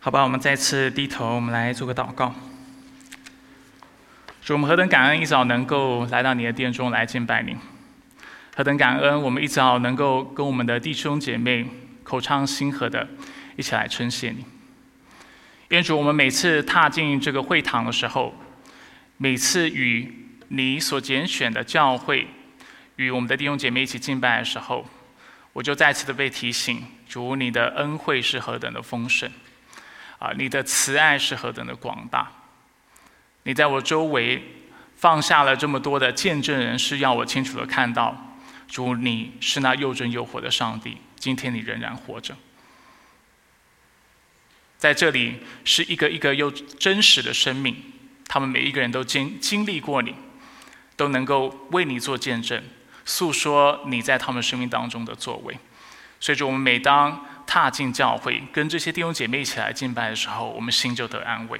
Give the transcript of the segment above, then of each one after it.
好吧，我们再次低头，我们来做个祷告。主，我们何等感恩，一早能够来到你的殿中来敬拜你；何等感恩，我们一早能够跟我们的弟兄姐妹口唱心和的一起来称谢你。愿主，我们每次踏进这个会堂的时候，每次与你所拣选的教会与我们的弟兄姐妹一起敬拜的时候，我就再次的被提醒：主，你的恩惠是何等的丰盛，啊，你的慈爱是何等的广大。你在我周围放下了这么多的见证人，是要我清楚的看到，主，你是那又真又活的上帝。今天你仍然活着，在这里是一个一个又真实的生命，他们每一个人都经经历过你，都能够为你做见证。诉说你在他们生命当中的作为，所以说我们每当踏进教会，跟这些弟兄姐妹一起来敬拜的时候，我们心就得安慰。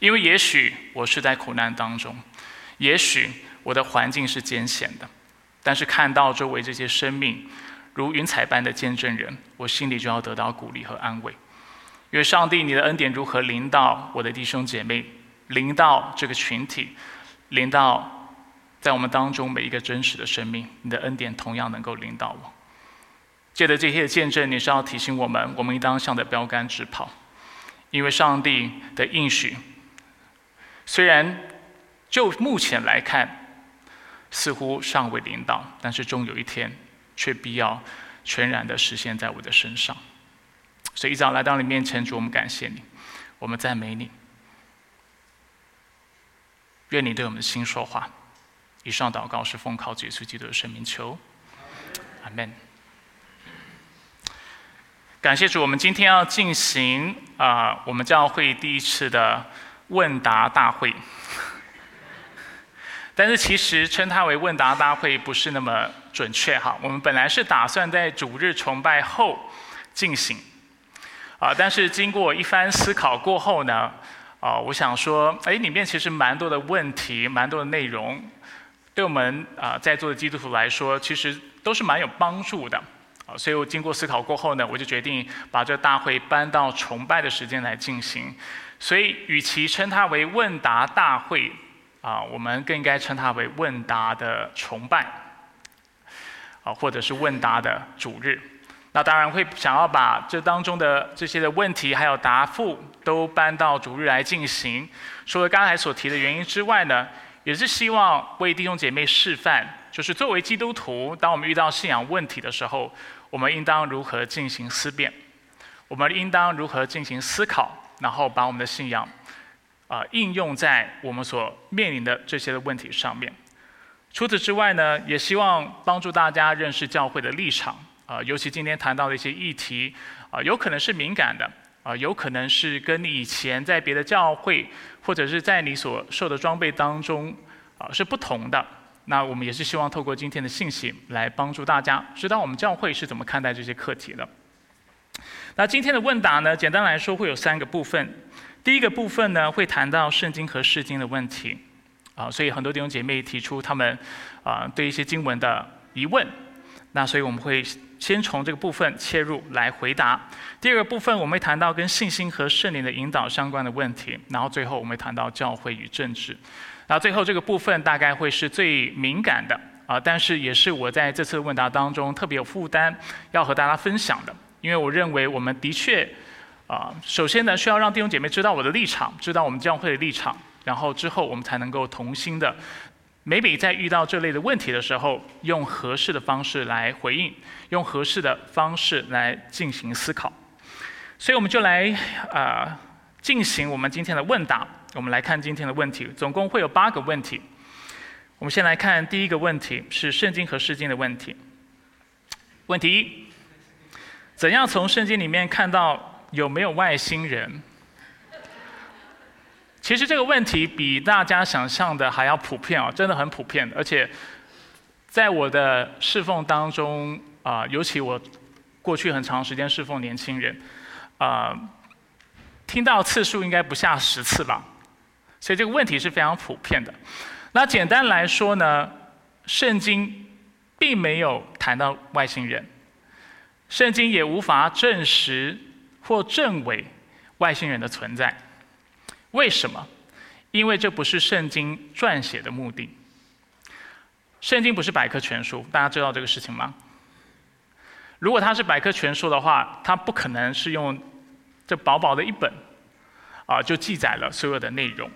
因为也许我是在苦难当中，也许我的环境是艰险的，但是看到周围这些生命如云彩般的见证人，我心里就要得到鼓励和安慰。因为上帝，你的恩典如何临到我的弟兄姐妹，临到这个群体，临到。在我们当中每一个真实的生命，你的恩典同样能够领导我。借着这些见证，你是要提醒我们，我们应当向着标杆直跑，因为上帝的应许，虽然就目前来看似乎尚未领导，但是终有一天却必要全然的实现在我的身上。所以一早来到你面前，主我们感谢你，我们赞美你，愿你对我们的心说话。以上祷告是奉靠耶稣基督的圣名求，阿门。感谢主，我们今天要进行啊，我们教会第一次的问答大会。但是其实称它为问答大会不是那么准确哈。我们本来是打算在主日崇拜后进行，啊，但是经过一番思考过后呢，啊，我想说，哎，里面其实蛮多的问题，蛮多的内容。对我们啊在座的基督徒来说，其实都是蛮有帮助的啊。所以我经过思考过后呢，我就决定把这大会搬到崇拜的时间来进行。所以，与其称它为问答大会啊，我们更应该称它为问答的崇拜啊，或者是问答的主日。那当然会想要把这当中的这些的问题还有答复都搬到主日来进行。除了刚才所提的原因之外呢？也是希望为弟兄姐妹示范，就是作为基督徒，当我们遇到信仰问题的时候，我们应当如何进行思辨，我们应当如何进行思考，然后把我们的信仰啊应用在我们所面临的这些的问题上面。除此之外呢，也希望帮助大家认识教会的立场啊，尤其今天谈到的一些议题啊，有可能是敏感的。啊，有可能是跟你以前在别的教会，或者是在你所受的装备当中，啊是不同的。那我们也是希望透过今天的信息来帮助大家知道我们教会是怎么看待这些课题的。那今天的问答呢，简单来说会有三个部分。第一个部分呢，会谈到圣经和释经的问题，啊，所以很多弟兄姐妹提出他们啊对一些经文的疑问，那所以我们会。先从这个部分切入来回答。第二个部分，我们会谈到跟信心和圣灵的引导相关的问题。然后最后，我们会谈到教会与政治。然后最后这个部分大概会是最敏感的啊，但是也是我在这次问答当中特别有负担要和大家分享的。因为我认为我们的确啊，首先呢需要让弟兄姐妹知道我的立场，知道我们教会的立场，然后之后我们才能够同心的。每每在遇到这类的问题的时候，用合适的方式来回应，用合适的方式来进行思考。所以我们就来啊进行我们今天的问答。我们来看今天的问题，总共会有八个问题。我们先来看第一个问题，是圣经和诗经的问题。问题一：怎样从圣经里面看到有没有外星人？其实这个问题比大家想象的还要普遍啊，真的很普遍。而且，在我的侍奉当中啊，尤其我过去很长时间侍奉年轻人，啊，听到次数应该不下十次吧。所以这个问题是非常普遍的。那简单来说呢，圣经并没有谈到外星人，圣经也无法证实或证伪。外星人的存在。为什么？因为这不是圣经撰写的目的。圣经不是百科全书，大家知道这个事情吗？如果它是百科全书的话，它不可能是用这薄薄的一本啊就记载了所有的内容。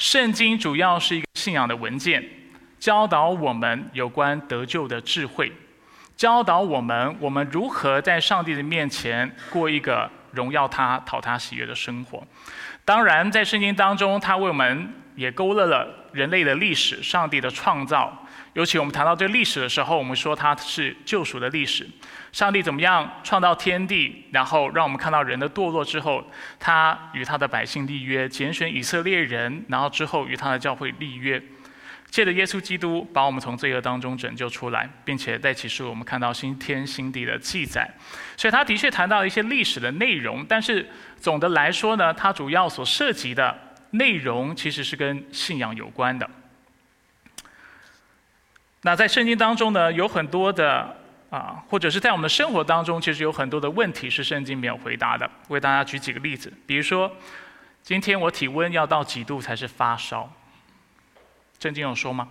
圣经主要是一个信仰的文件，教导我们有关得救的智慧，教导我们我们如何在上帝的面前过一个荣耀他、讨他喜悦的生活。当然，在圣经当中，他为我们也勾勒了人类的历史、上帝的创造。尤其我们谈到这个历史的时候，我们说它是救赎的历史。上帝怎么样创造天地，然后让我们看到人的堕落之后，他与他的百姓立约，拣选以色列人，然后之后与他的教会立约，借着耶稣基督把我们从罪恶当中拯救出来，并且在启示我们看到新天新地的记载。所以他的确谈到一些历史的内容，但是总的来说呢，它主要所涉及的内容其实是跟信仰有关的。那在圣经当中呢，有很多的啊，或者是在我们的生活当中，其实有很多的问题是圣经没有回答的。为大家举几个例子，比如说，今天我体温要到几度才是发烧？圣经有说吗？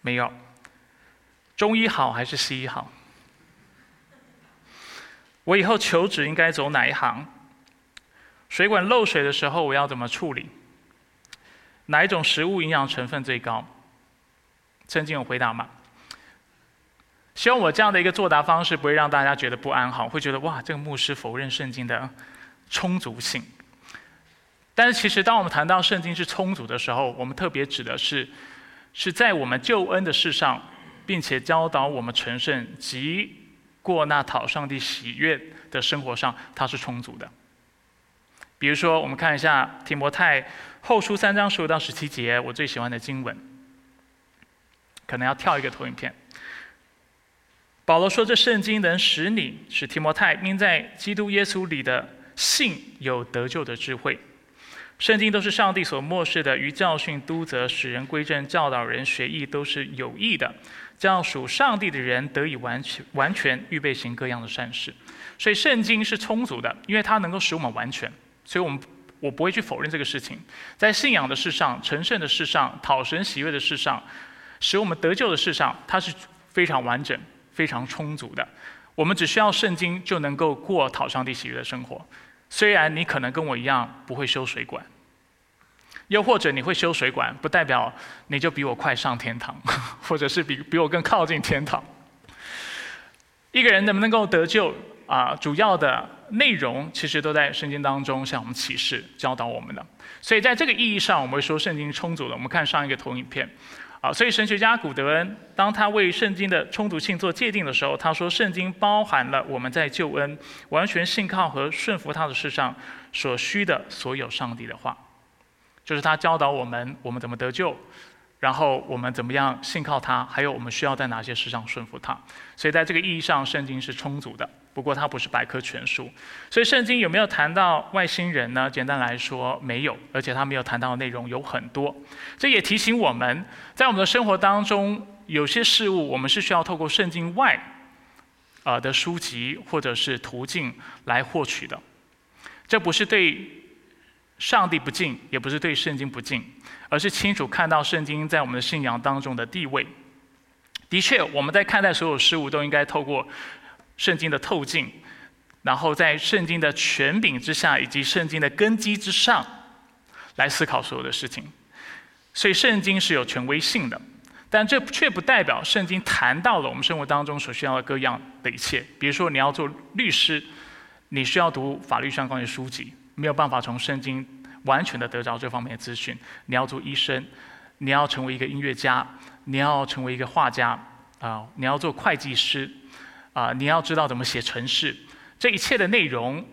没有。中医好还是西医好？我以后求职应该走哪一行？水管漏水的时候我要怎么处理？哪一种食物营养成分最高？圣经有回答吗？希望我这样的一个作答方式不会让大家觉得不安，好，会觉得哇，这个牧师否认圣经的充足性。但是其实，当我们谈到圣经是充足的时候，我们特别指的是是在我们救恩的事上，并且教导我们成圣及过那讨上帝喜悦的生活上，它是充足的。比如说，我们看一下提摩太后书三章十五到十七节，我最喜欢的经文。可能要跳一个投影片。保罗说：“这圣经能使你，使提摩太因在基督耶稣里的信有得救的智慧。圣经都是上帝所漠视的，于教训、督责、使人归正、教导人学艺，都是有益的，将属上帝的人得以完全、完全预备行各样的善事。所以圣经是充足的，因为它能够使我们完全。所以我们我不会去否认这个事情，在信仰的事上、成圣的事上、讨神喜悦的事上。”使我们得救的事上，它是非常完整、非常充足的。我们只需要圣经就能够过讨上帝喜悦的生活。虽然你可能跟我一样不会修水管，又或者你会修水管，不代表你就比我快上天堂，或者是比比我更靠近天堂。一个人能不能够得救啊？主要的内容其实都在圣经当中向我们启示、教导我们的。所以在这个意义上，我们会说圣经充足的。我们看上一个投影片。好，所以神学家古德恩，当他为圣经的充足性做界定的时候，他说圣经包含了我们在救恩、完全信靠和顺服他的事上所需的所有上帝的话，就是他教导我们我们怎么得救。然后我们怎么样信靠他？还有我们需要在哪些事上顺服他？所以在这个意义上，圣经是充足的。不过它不是百科全书。所以圣经有没有谈到外星人呢？简单来说，没有。而且它没有谈到的内容有很多。这也提醒我们在我们的生活当中，有些事物我们是需要透过圣经外，呃的书籍或者是途径来获取的。这不是对上帝不敬，也不是对圣经不敬。而是清楚看到圣经在我们的信仰当中的地位。的确，我们在看待所有事物都应该透过圣经的透镜，然后在圣经的权柄之下以及圣经的根基之上来思考所有的事情。所以，圣经是有权威性的，但这却不代表圣经谈到了我们生活当中所需要的各样的一切。比如说，你要做律师，你需要读法律相关的书籍，没有办法从圣经。完全的得到这方面的资讯。你要做医生，你要成为一个音乐家，你要成为一个画家，啊，你要做会计师，啊，你要知道怎么写城市。这一切的内容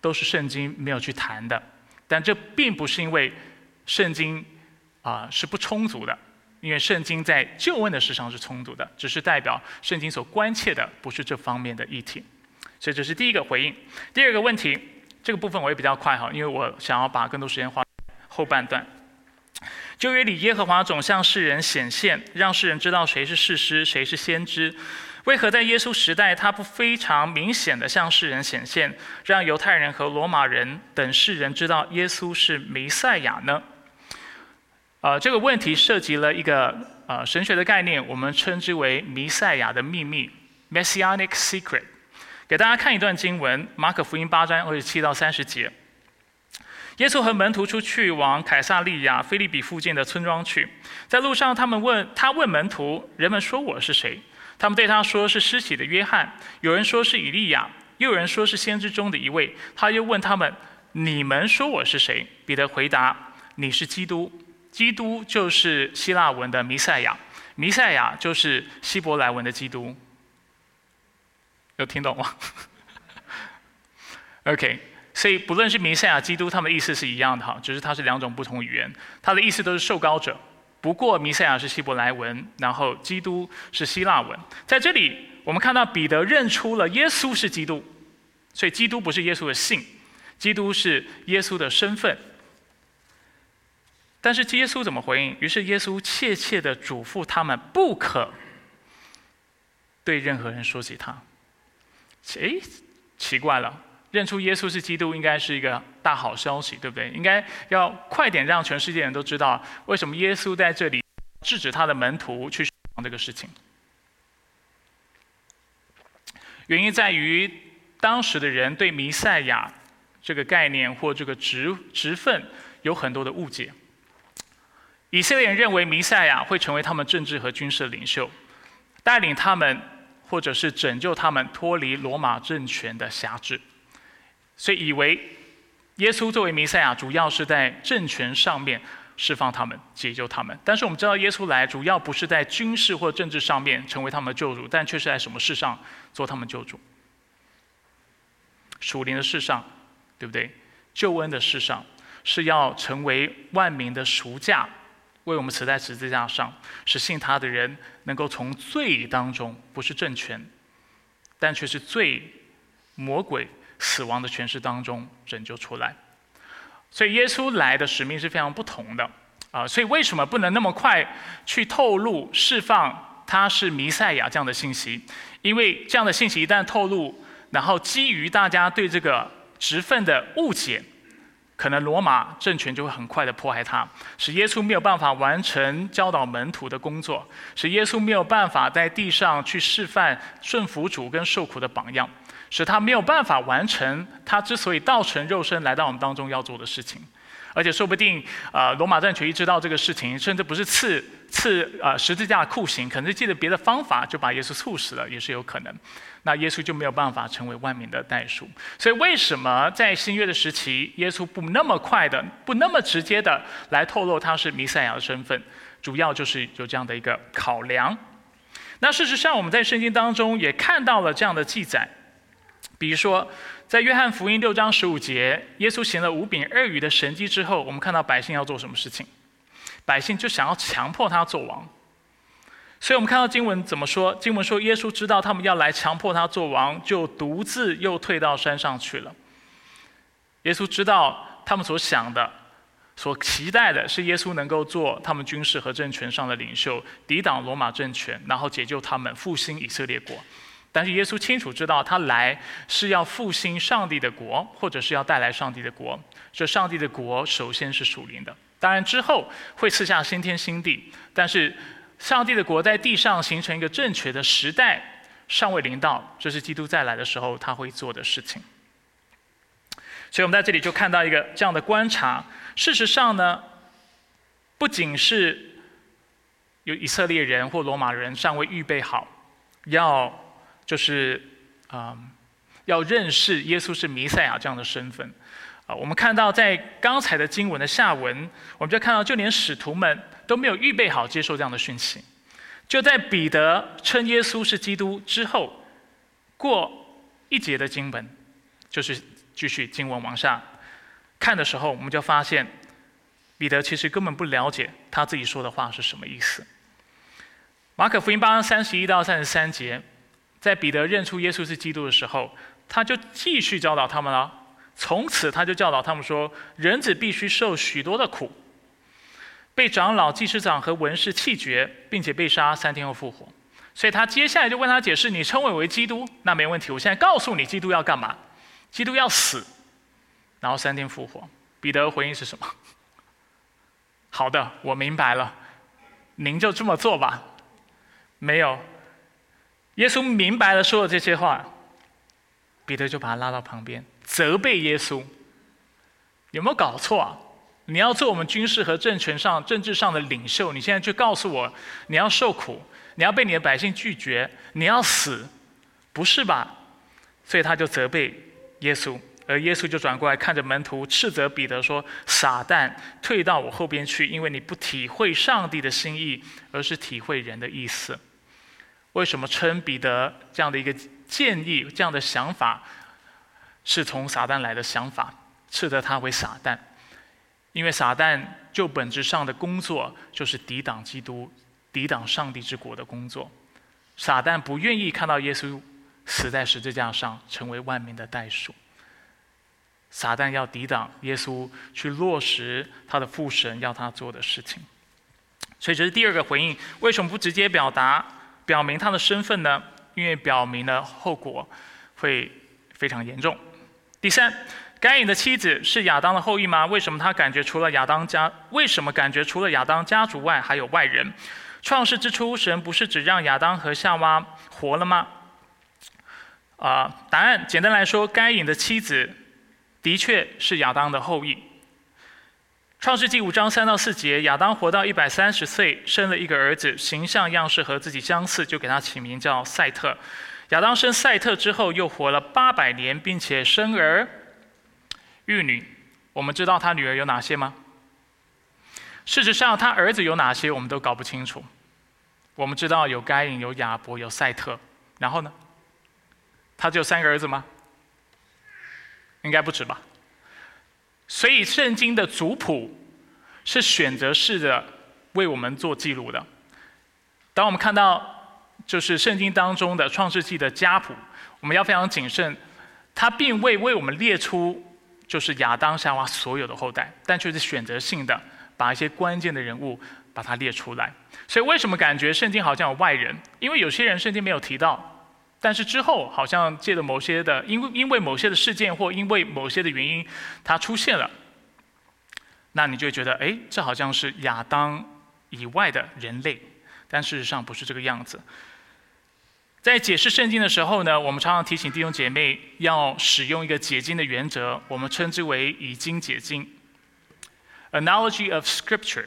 都是圣经没有去谈的。但这并不是因为圣经啊是不充足的，因为圣经在旧问的事上是充足的，只是代表圣经所关切的不是这方面的议题。所以这是第一个回应。第二个问题。这个部分我也比较快哈，因为我想要把更多时间花后半段。旧约里，耶和华总向世人显现，让世人知道谁是事师，谁是先知。为何在耶稣时代，他不非常明显的向世人显现，让犹太人和罗马人等世人知道耶稣是弥赛亚呢？呃，这个问题涉及了一个呃神学的概念，我们称之为弥赛亚的秘密 （Messianic Secret）。给大家看一段经文，马可福音八章二十七到三十节。耶稣和门徒出去往凯撒利亚菲利比附近的村庄去，在路上，他们问他问门徒：“人们说我是谁？”他们对他说：“是施洗的约翰。”有人说是以利亚，又有人说是先知中的一位。他又问他们：“你们说我是谁？”彼得回答：“你是基督。”基督就是希腊文的弥赛亚，弥赛亚就是希伯来文的基督。有听懂吗？OK，所以不论是弥赛亚、基督，他们意思是一样的哈，只是它是两种不同语言，它的意思都是受膏者。不过弥赛亚是希伯来文，然后基督是希腊文。在这里，我们看到彼得认出了耶稣是基督，所以基督不是耶稣的姓，基督是耶稣的身份。但是耶稣怎么回应？于是耶稣切切的嘱咐他们，不可对任何人说起他。哎，奇怪了，认出耶稣是基督，应该是一个大好消息，对不对？应该要快点让全世界人都知道，为什么耶稣在这里制止他的门徒去讲这个事情。原因在于，当时的人对弥赛亚这个概念或这个职职分有很多的误解。以色列人认为弥赛亚会成为他们政治和军事的领袖，带领他们，或者是拯救他们脱离罗马政权的辖制，所以以为耶稣作为弥赛亚，主要是在政权上面释放他们、解救他们。但是我们知道，耶稣来主要不是在军事或政治上面成为他们的救主，但却是在什么事上做他们救主？属灵的事上，对不对？救恩的事上，是要成为万民的赎价。为我们死在十字架上，使信他的人能够从罪当中，不是政权，但却是罪、魔鬼、死亡的权势当中拯救出来。所以耶稣来的使命是非常不同的啊！所以为什么不能那么快去透露、释放他是弥赛亚这样的信息？因为这样的信息一旦透露，然后基于大家对这个职分的误解。可能罗马政权就会很快的迫害他，使耶稣没有办法完成教导门徒的工作，使耶稣没有办法在地上去示范顺服主跟受苦的榜样，使他没有办法完成他之所以道成肉身来到我们当中要做的事情。而且说不定，呃，罗马政权一知道这个事情，甚至不是刺刺呃十字架酷刑，可能是借着别的方法就把耶稣处死了，也是有可能。那耶稣就没有办法成为万民的代赎。所以为什么在新约的时期，耶稣不那么快的、不那么直接的来透露他是弥赛亚的身份？主要就是有这样的一个考量。那事实上，我们在圣经当中也看到了这样的记载，比如说。在约翰福音六章十五节，耶稣行了五饼二鱼的神迹之后，我们看到百姓要做什么事情？百姓就想要强迫他做王。所以我们看到经文怎么说？经文说，耶稣知道他们要来强迫他做王，就独自又退到山上去了。耶稣知道他们所想的、所期待的是耶稣能够做他们军事和政权上的领袖，抵挡罗马政权，然后解救他们，复兴以色列国。但是耶稣清楚知道，他来是要复兴上帝的国，或者是要带来上帝的国。这上帝的国首先是属灵的，当然之后会赐下新天新地。但是上帝的国在地上形成一个正确的时代尚未临到，这是基督再来的时候他会做的事情。所以我们在这里就看到一个这样的观察。事实上呢，不仅是有以色列人或罗马人尚未预备好，要。就是啊，要认识耶稣是弥赛亚这样的身份啊。我们看到在刚才的经文的下文，我们就看到，就连使徒们都没有预备好接受这样的讯息。就在彼得称耶稣是基督之后，过一节的经文，就是继续经文往下看的时候，我们就发现彼得其实根本不了解他自己说的话是什么意思。马可福音八章三十一到三十三节。在彼得认出耶稣是基督的时候，他就继续教导他们了。从此，他就教导他们说：人子必须受许多的苦，被长老、祭司长和文士弃绝，并且被杀，三天后复活。所以他接下来就问他解释：“你称我为基督，那没问题。我现在告诉你，基督要干嘛？基督要死，然后三天复活。”彼得回应是什么？好的，我明白了，您就这么做吧。没有，耶稣明白了说了这些话，彼得就把他拉到旁边，责备耶稣：“有没有搞错啊？你要做我们军事和政权上、政治上的领袖，你现在就告诉我你要受苦，你要被你的百姓拒绝，你要死，不是吧？”所以他就责备耶稣。而耶稣就转过来看着门徒，斥责彼得说：“傻蛋，退到我后边去，因为你不体会上帝的心意，而是体会人的意思。”为什么称彼得这样的一个建议、这样的想法是从撒旦来的想法，斥责他为撒旦？因为撒旦就本质上的工作就是抵挡基督、抵挡上帝之国的工作。撒旦不愿意看到耶稣死在十字架上，成为万民的代赎。撒旦要抵挡耶稣去落实他的父神要他做的事情，所以这是第二个回应。为什么不直接表达、表明他的身份呢？因为表明了后果会非常严重。第三，该隐的妻子是亚当的后裔吗？为什么他感觉除了亚当家，为什么感觉除了亚当家族外还有外人？创世之初，神不是只让亚当和夏娃活了吗？啊，答案简单来说，该隐的妻子。的确是亚当的后裔。创世纪五章三到四节，亚当活到一百三十岁，生了一个儿子，形象样式和自己相似，就给他起名叫赛特。亚当生赛特之后，又活了八百年，并且生儿育女。我们知道他女儿有哪些吗？事实上，他儿子有哪些，我们都搞不清楚。我们知道有该隐、有亚伯、有赛特，然后呢？他只有三个儿子吗？应该不止吧，所以圣经的族谱是选择式的为我们做记录的。当我们看到就是圣经当中的创世纪的家谱，我们要非常谨慎，它并未为我们列出就是亚当夏娃所有的后代，但却是选择性的把一些关键的人物把它列出来。所以为什么感觉圣经好像有外人？因为有些人圣经没有提到。但是之后好像借着某些的，因为因为某些的事件或因为某些的原因，它出现了，那你就觉得，哎，这好像是亚当以外的人类，但事实上不是这个样子。在解释圣经的时候呢，我们常常提醒弟兄姐妹要使用一个解经的原则，我们称之为以经解经 （analogy of scripture），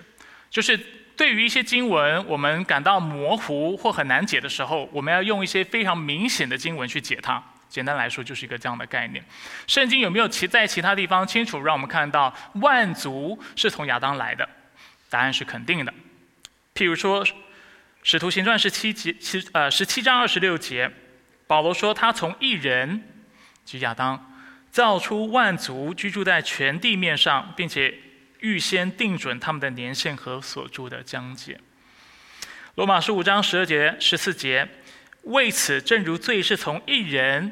就是。对于一些经文，我们感到模糊或很难解的时候，我们要用一些非常明显的经文去解它。简单来说，就是一个这样的概念。圣经有没有其在其他地方清楚让我们看到万族是从亚当来的？答案是肯定的。譬如说，《使徒行传》十七节七呃十七章二十六节，保罗说他从一人即亚当造出万族，居住在全地面上，并且。预先定准他们的年限和所住的疆界。罗马书五章十二节、十四节，为此，正如罪是从一人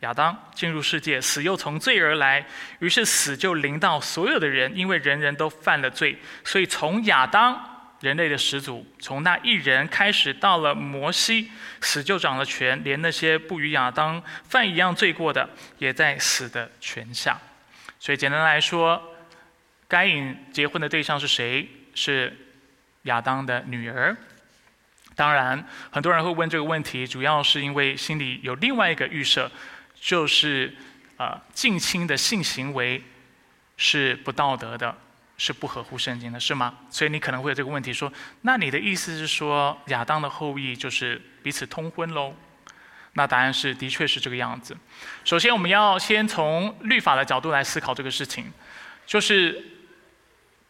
亚当进入世界，死又从罪而来，于是死就临到所有的人，因为人人都犯了罪。所以从亚当人类的始祖，从那一人开始，到了摩西，死就掌了权，连那些不与亚当犯一样罪过的，也在死的权下。所以简单来说。该隐结婚的对象是谁？是亚当的女儿。当然，很多人会问这个问题，主要是因为心里有另外一个预设，就是啊，近亲的性行为是不道德的，是不合乎圣经的，是吗？所以你可能会有这个问题，说：那你的意思是说，亚当的后裔就是彼此通婚喽？那答案是，的确是这个样子。首先，我们要先从律法的角度来思考这个事情，就是。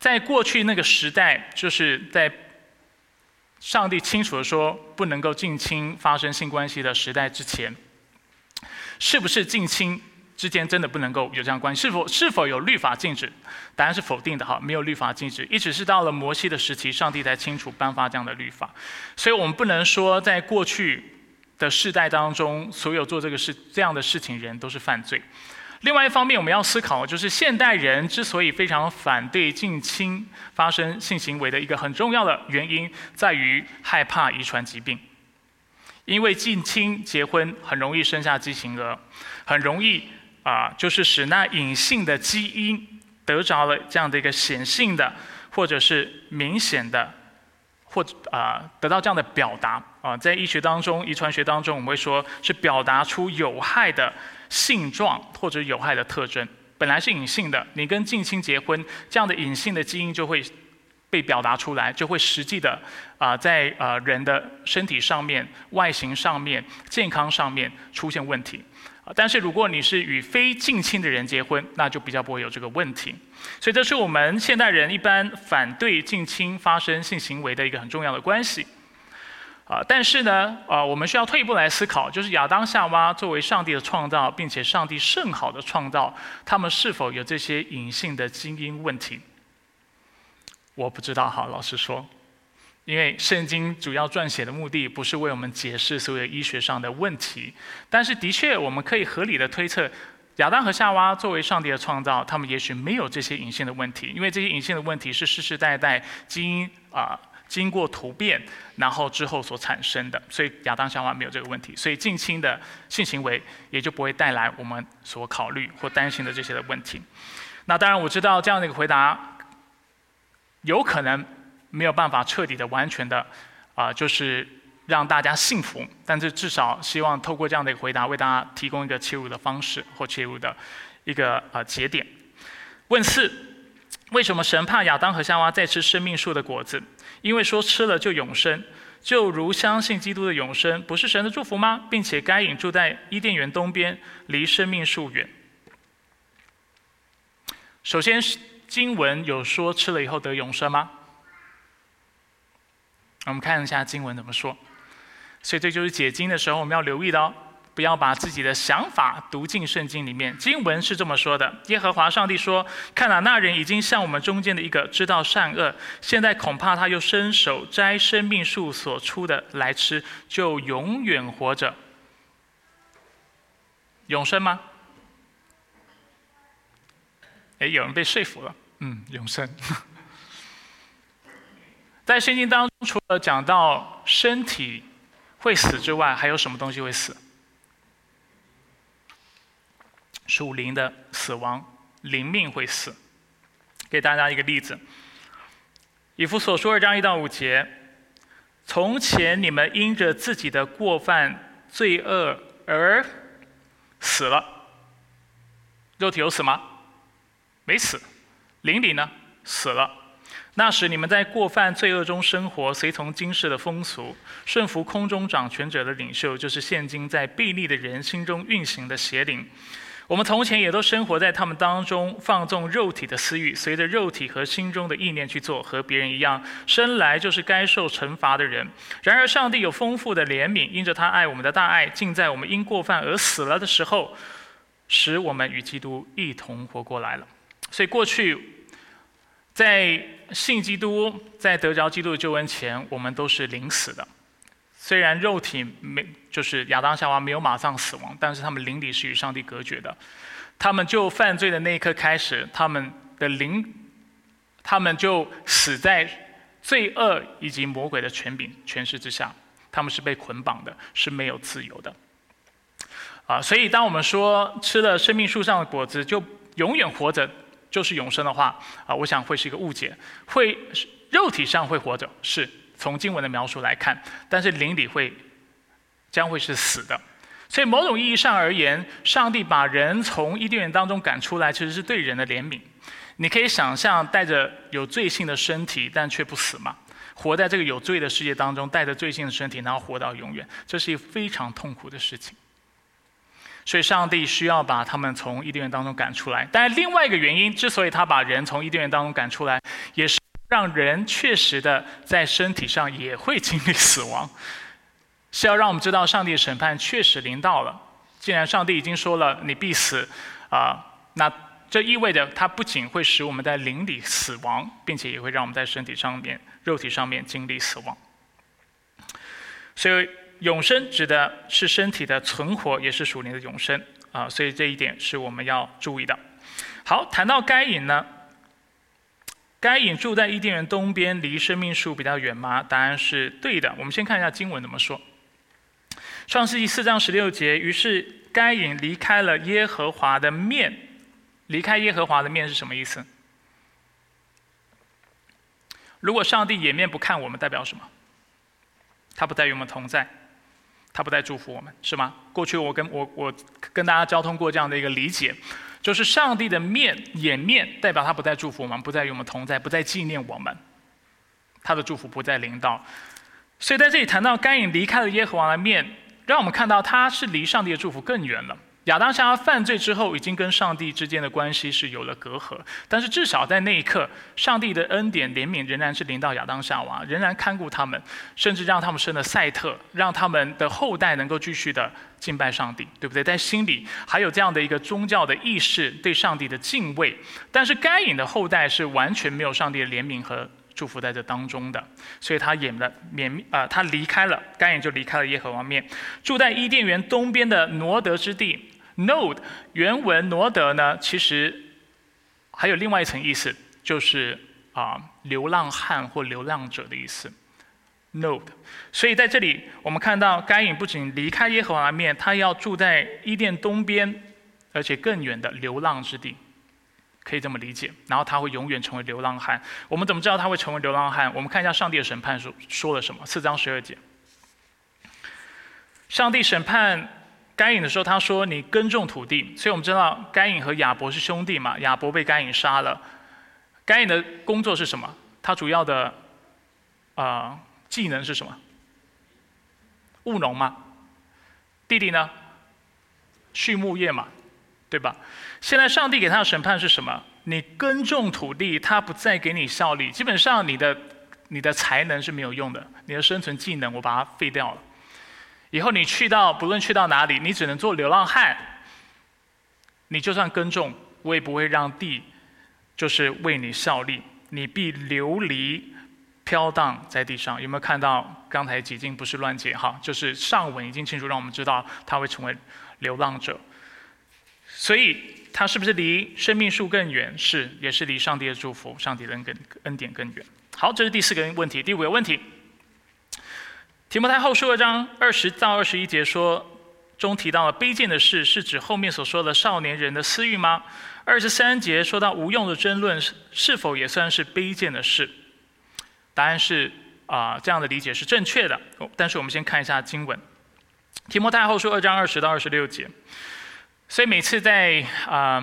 在过去那个时代，就是在上帝清楚的说不能够近亲发生性关系的时代之前，是不是近亲之间真的不能够有这样关系？是否是否有律法禁止？答案是否定的哈，没有律法禁止，一直是到了摩西的时期，上帝才清楚颁发这样的律法。所以我们不能说在过去的世代当中，所有做这个事这样的事情人都是犯罪。另外一方面，我们要思考，就是现代人之所以非常反对近亲发生性行为的一个很重要的原因，在于害怕遗传疾病。因为近亲结婚很容易生下畸形儿，很容易啊，就是使那隐性的基因得着了这样的一个显性的，或者是明显的，或者啊得到这样的表达啊，在医学当中、遗传学当中，我们会说是表达出有害的性状或者有害的特征。本来是隐性的，你跟近亲结婚，这样的隐性的基因就会。被表达出来，就会实际的啊，在呃人的身体上面、外形上面、健康上面出现问题。啊但是如果你是与非近亲的人结婚，那就比较不会有这个问题。所以这是我们现代人一般反对近亲发生性行为的一个很重要的关系。啊，但是呢，啊，我们需要退一步来思考，就是亚当夏娃作为上帝的创造，并且上帝甚好的创造，他们是否有这些隐性的基因问题？我不知道哈，老实说，因为圣经主要撰写的目的不是为我们解释所有医学上的问题，但是的确我们可以合理的推测，亚当和夏娃作为上帝的创造，他们也许没有这些隐性的问题，因为这些隐性的问题是世世代代基因啊经过突变，然后之后所产生的，所以亚当夏娃没有这个问题，所以近亲的性行为也就不会带来我们所考虑或担心的这些的问题。那当然我知道这样的一个回答。有可能没有办法彻底的、完全的，啊，就是让大家信服。但是至少希望透过这样的一个回答，为大家提供一个切入的方式或切入的一个呃节点。问四：为什么神怕亚当和夏娃再吃生命树的果子？因为说吃了就永生，就如相信基督的永生不是神的祝福吗？并且该隐住在伊甸园东边，离生命树远。首先。经文有说吃了以后得永生吗？我们看一下经文怎么说。所以这就是解经的时候我们要留意的哦，不要把自己的想法读进圣经里面。经文是这么说的：耶和华上帝说：“看哪，那人已经像我们中间的一个知道善恶，现在恐怕他又伸手摘生命树所出的来吃，就永远活着。永生吗？”哎，有人被说服了。嗯，永生。在圣经当中，除了讲到身体会死之外，还有什么东西会死？属灵的死亡，灵命会死。给大家一个例子：以弗所说二章一到五节，从前你们因着自己的过犯、罪恶而死了，肉体有死吗？没死。灵里呢死了，那时你们在过犯罪恶中生活，随从今世的风俗，顺服空中掌权者的领袖，就是现今在悖逆的人心中运行的邪灵。我们从前也都生活在他们当中，放纵肉体的私欲，随着肉体和心中的意念去做，和别人一样，生来就是该受惩罚的人。然而上帝有丰富的怜悯，因着他爱我们的大爱，竟在我们因过犯而死了的时候，使我们与基督一同活过来了。所以过去。在信基督、在得着基督的救恩前，我们都是临死的。虽然肉体没，就是亚当夏娃没有马上死亡，但是他们灵里是与上帝隔绝的。他们就犯罪的那一刻开始，他们的灵，他们就死在罪恶以及魔鬼的权柄、权势之下。他们是被捆绑的，是没有自由的。啊，所以当我们说吃了生命树上的果子，就永远活着。就是永生的话啊，我想会是一个误解。会肉体上会活着，是从经文的描述来看，但是灵里会将会是死的。所以某种意义上而言，上帝把人从伊甸园当中赶出来，其实是对人的怜悯。你可以想象带着有罪性的身体，但却不死嘛？活在这个有罪的世界当中，带着罪性的身体，然后活到永远，这是一个非常痛苦的事情。所以，上帝需要把他们从伊甸园当中赶出来。但，另外一个原因，之所以他把人从伊甸园当中赶出来，也是让人确实的在身体上也会经历死亡，是要让我们知道上帝审判确实临到了。既然上帝已经说了你必死，啊，那这意味着他不仅会使我们在灵里死亡，并且也会让我们在身体上面、肉体上面经历死亡。所以。永生指的是身体的存活，也是属灵的永生啊，所以这一点是我们要注意的。好，谈到该隐呢，该隐住在伊甸园东边，离生命树比较远吗？答案是对的。我们先看一下经文怎么说。创世纪四章十六节，于是该隐离开了耶和华的面。离开耶和华的面是什么意思？如果上帝掩面不看我们，代表什么？他不再与我们同在，他不再祝福我们，是吗？过去我跟我我跟大家交通过这样的一个理解，就是上帝的面掩面，代表他不再祝福我们，不再与我们同在，不再纪念我们，他的祝福不再临到。所以在这里谈到该隐离开了耶和华的面，让我们看到他是离上帝的祝福更远了。亚当夏娃犯罪之后，已经跟上帝之间的关系是有了隔阂。但是至少在那一刻，上帝的恩典怜悯仍然是临到亚当夏娃，仍然看顾他们，甚至让他们生了赛特，让他们的后代能够继续的敬拜上帝，对不对？在心里还有这样的一个宗教的意识，对上帝的敬畏。但是该隐的后代是完全没有上帝的怜悯和祝福在这当中的，所以他演了免啊，他离开了该隐就离开了耶和华面，住在伊甸园东边的挪德之地。Node 原文挪德呢，其实还有另外一层意思，就是啊流浪汉或流浪者的意思。Node，所以在这里我们看到该隐不仅离开耶和华面，他要住在伊甸东边，而且更远的流浪之地，可以这么理解。然后他会永远成为流浪汉。我们怎么知道他会成为流浪汉？我们看一下上帝的审判说说了什么，四章十二节。上帝审判。该隐的时候，他说：“你耕种土地。”所以我们知道该隐和亚伯是兄弟嘛。亚伯被该隐杀了。该隐的工作是什么？他主要的啊技能是什么？务农嘛。弟弟呢？畜牧业嘛，对吧？现在上帝给他的审判是什么？你耕种土地，他不再给你效力。基本上你的你的才能是没有用的，你的生存技能我把它废掉了。以后你去到不论去到哪里，你只能做流浪汉。你就算耕种，我也不会让地就是为你效力，你必流离飘荡在地上。有没有看到刚才几经不是乱解哈？就是上文已经清楚让我们知道他会成为流浪者。所以他是不是离生命树更远？是，也是离上帝的祝福、上帝的恩恩典更远。好，这是第四个问题。第五个问题。提摩太后书二章二十到二十一节说，中提到了卑贱的事，是指后面所说的少年人的私欲吗？二十三节说到无用的争论，是否也算是卑贱的事？答案是啊，这样的理解是正确的。但是我们先看一下经文，提摩太后书二章二十到二十六节。所以每次在啊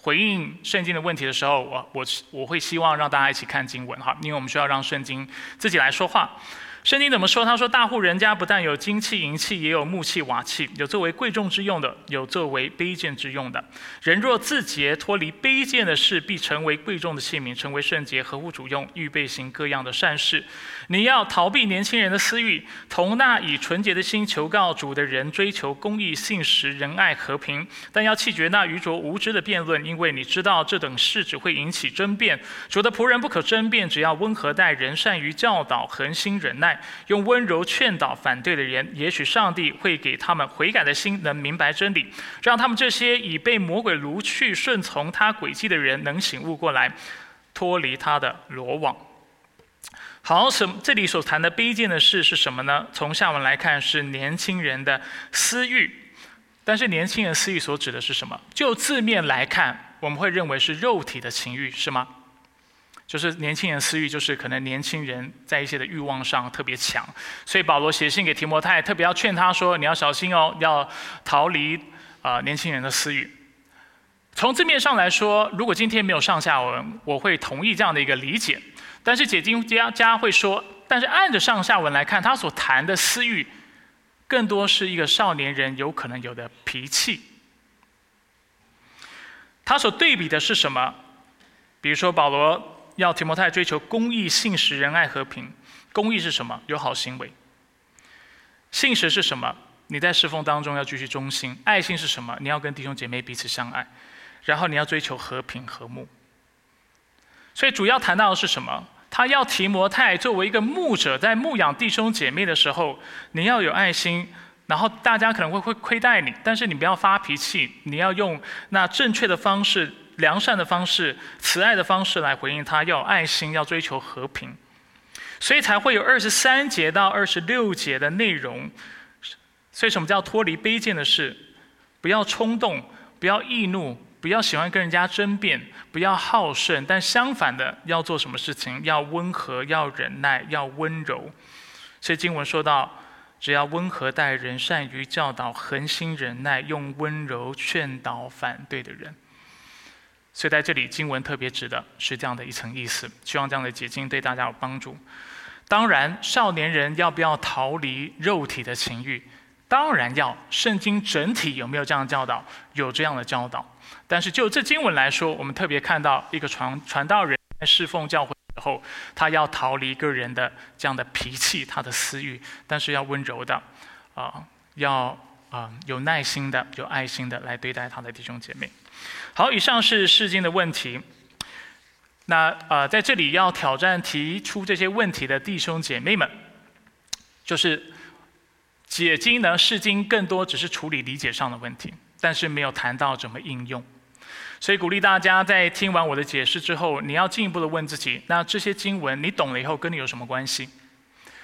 回应圣经的问题的时候，我我我会希望让大家一起看经文哈，因为我们需要让圣经自己来说话。圣经怎么说？他说：“大户人家不但有金器银器，也有木器瓦器，有作为贵重之用的，有作为卑贱之用的。人若自洁，脱离卑贱的事，必成为贵重的器皿，成为圣洁，合乎主用，预备行各样的善事。你要逃避年轻人的私欲，同那以纯洁的心求告主的人，追求公义、信实、仁爱、和平。但要弃绝那愚拙无知的辩论，因为你知道这等事只会引起争辩。主的仆人不可争辩，只要温和待人，善于教导，恒心忍耐。”用温柔劝导反对的人，也许上帝会给他们悔改的心，能明白真理，让他们这些已被魔鬼掳去、顺从他诡计的人，能醒悟过来，脱离他的罗网。好，什这里所谈的卑贱的事是什么呢？从下文来看，是年轻人的私欲。但是年轻人私欲所指的是什么？就字面来看，我们会认为是肉体的情欲，是吗？就是年轻人私欲，就是可能年轻人在一些的欲望上特别强，所以保罗写信给提摩太，特别要劝他说：你要小心哦，要逃离啊年轻人的私欲。从字面上来说，如果今天没有上下文，我会同意这样的一个理解。但是解经家家会说，但是按着上下文来看，他所谈的私欲，更多是一个少年人有可能有的脾气。他所对比的是什么？比如说保罗。要提摩太追求公义、信实、仁爱、和平。公义是什么？有好行为。信实是什么？你在侍奉当中要继续忠心。爱心是什么？你要跟弟兄姐妹彼此相爱。然后你要追求和平和睦。所以主要谈到的是什么？他要提摩太作为一个牧者，在牧养弟兄姐妹的时候，你要有爱心。然后大家可能会会亏待你，但是你不要发脾气，你要用那正确的方式。良善的方式、慈爱的方式来回应他，要有爱心，要追求和平，所以才会有二十三节到二十六节的内容，所以，什么叫脱离卑贱的事？不要冲动，不要易怒，不要喜欢跟人家争辩，不要好胜。但相反的，要做什么事情？要温和，要忍耐，要温柔。所以经文说到，只要温和待人，善于教导，恒心忍耐，用温柔劝导反对的人。所以在这里，经文特别指的是这样的一层意思。希望这样的解经对大家有帮助。当然，少年人要不要逃离肉体的情欲？当然要。圣经整体有没有这样教导？有这样的教导。但是就这经文来说，我们特别看到一个传传道人在侍奉教会时候，他要逃离个人的这样的脾气、他的私欲，但是要温柔的，啊，要啊有耐心的、有爱心的来对待他的弟兄姐妹。好，以上是释经的问题。那呃，在这里要挑战提出这些问题的弟兄姐妹们，就是解经呢，释经更多只是处理理解上的问题，但是没有谈到怎么应用。所以鼓励大家在听完我的解释之后，你要进一步的问自己：那这些经文你懂了以后，跟你有什么关系？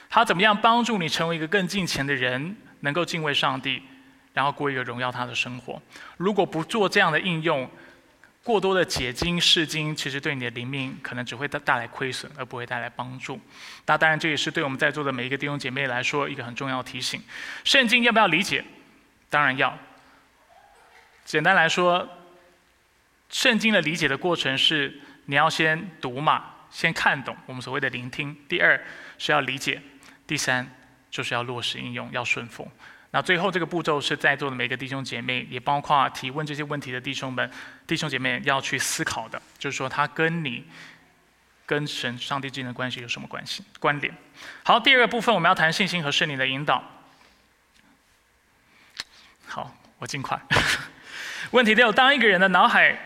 它怎么样帮助你成为一个更近前的人，能够敬畏上帝，然后过一个荣耀他的生活？如果不做这样的应用，过多的解经释经，其实对你的灵命可能只会带带来亏损，而不会带来帮助。那当然，这也是对我们在座的每一个弟兄姐妹来说一个很重要的提醒：圣经要不要理解？当然要。简单来说，圣经的理解的过程是你要先读嘛，先看懂我们所谓的聆听；第二是要理解；第三就是要落实应用，要顺服。那最后这个步骤是在座的每个弟兄姐妹，也包括提问这些问题的弟兄们、弟兄姐妹要去思考的，就是说他跟你、跟神、上帝之间的关系有什么关系、关联。好，第二个部分我们要谈信心和圣灵的引导。好，我尽快。问题六：当一个人的脑海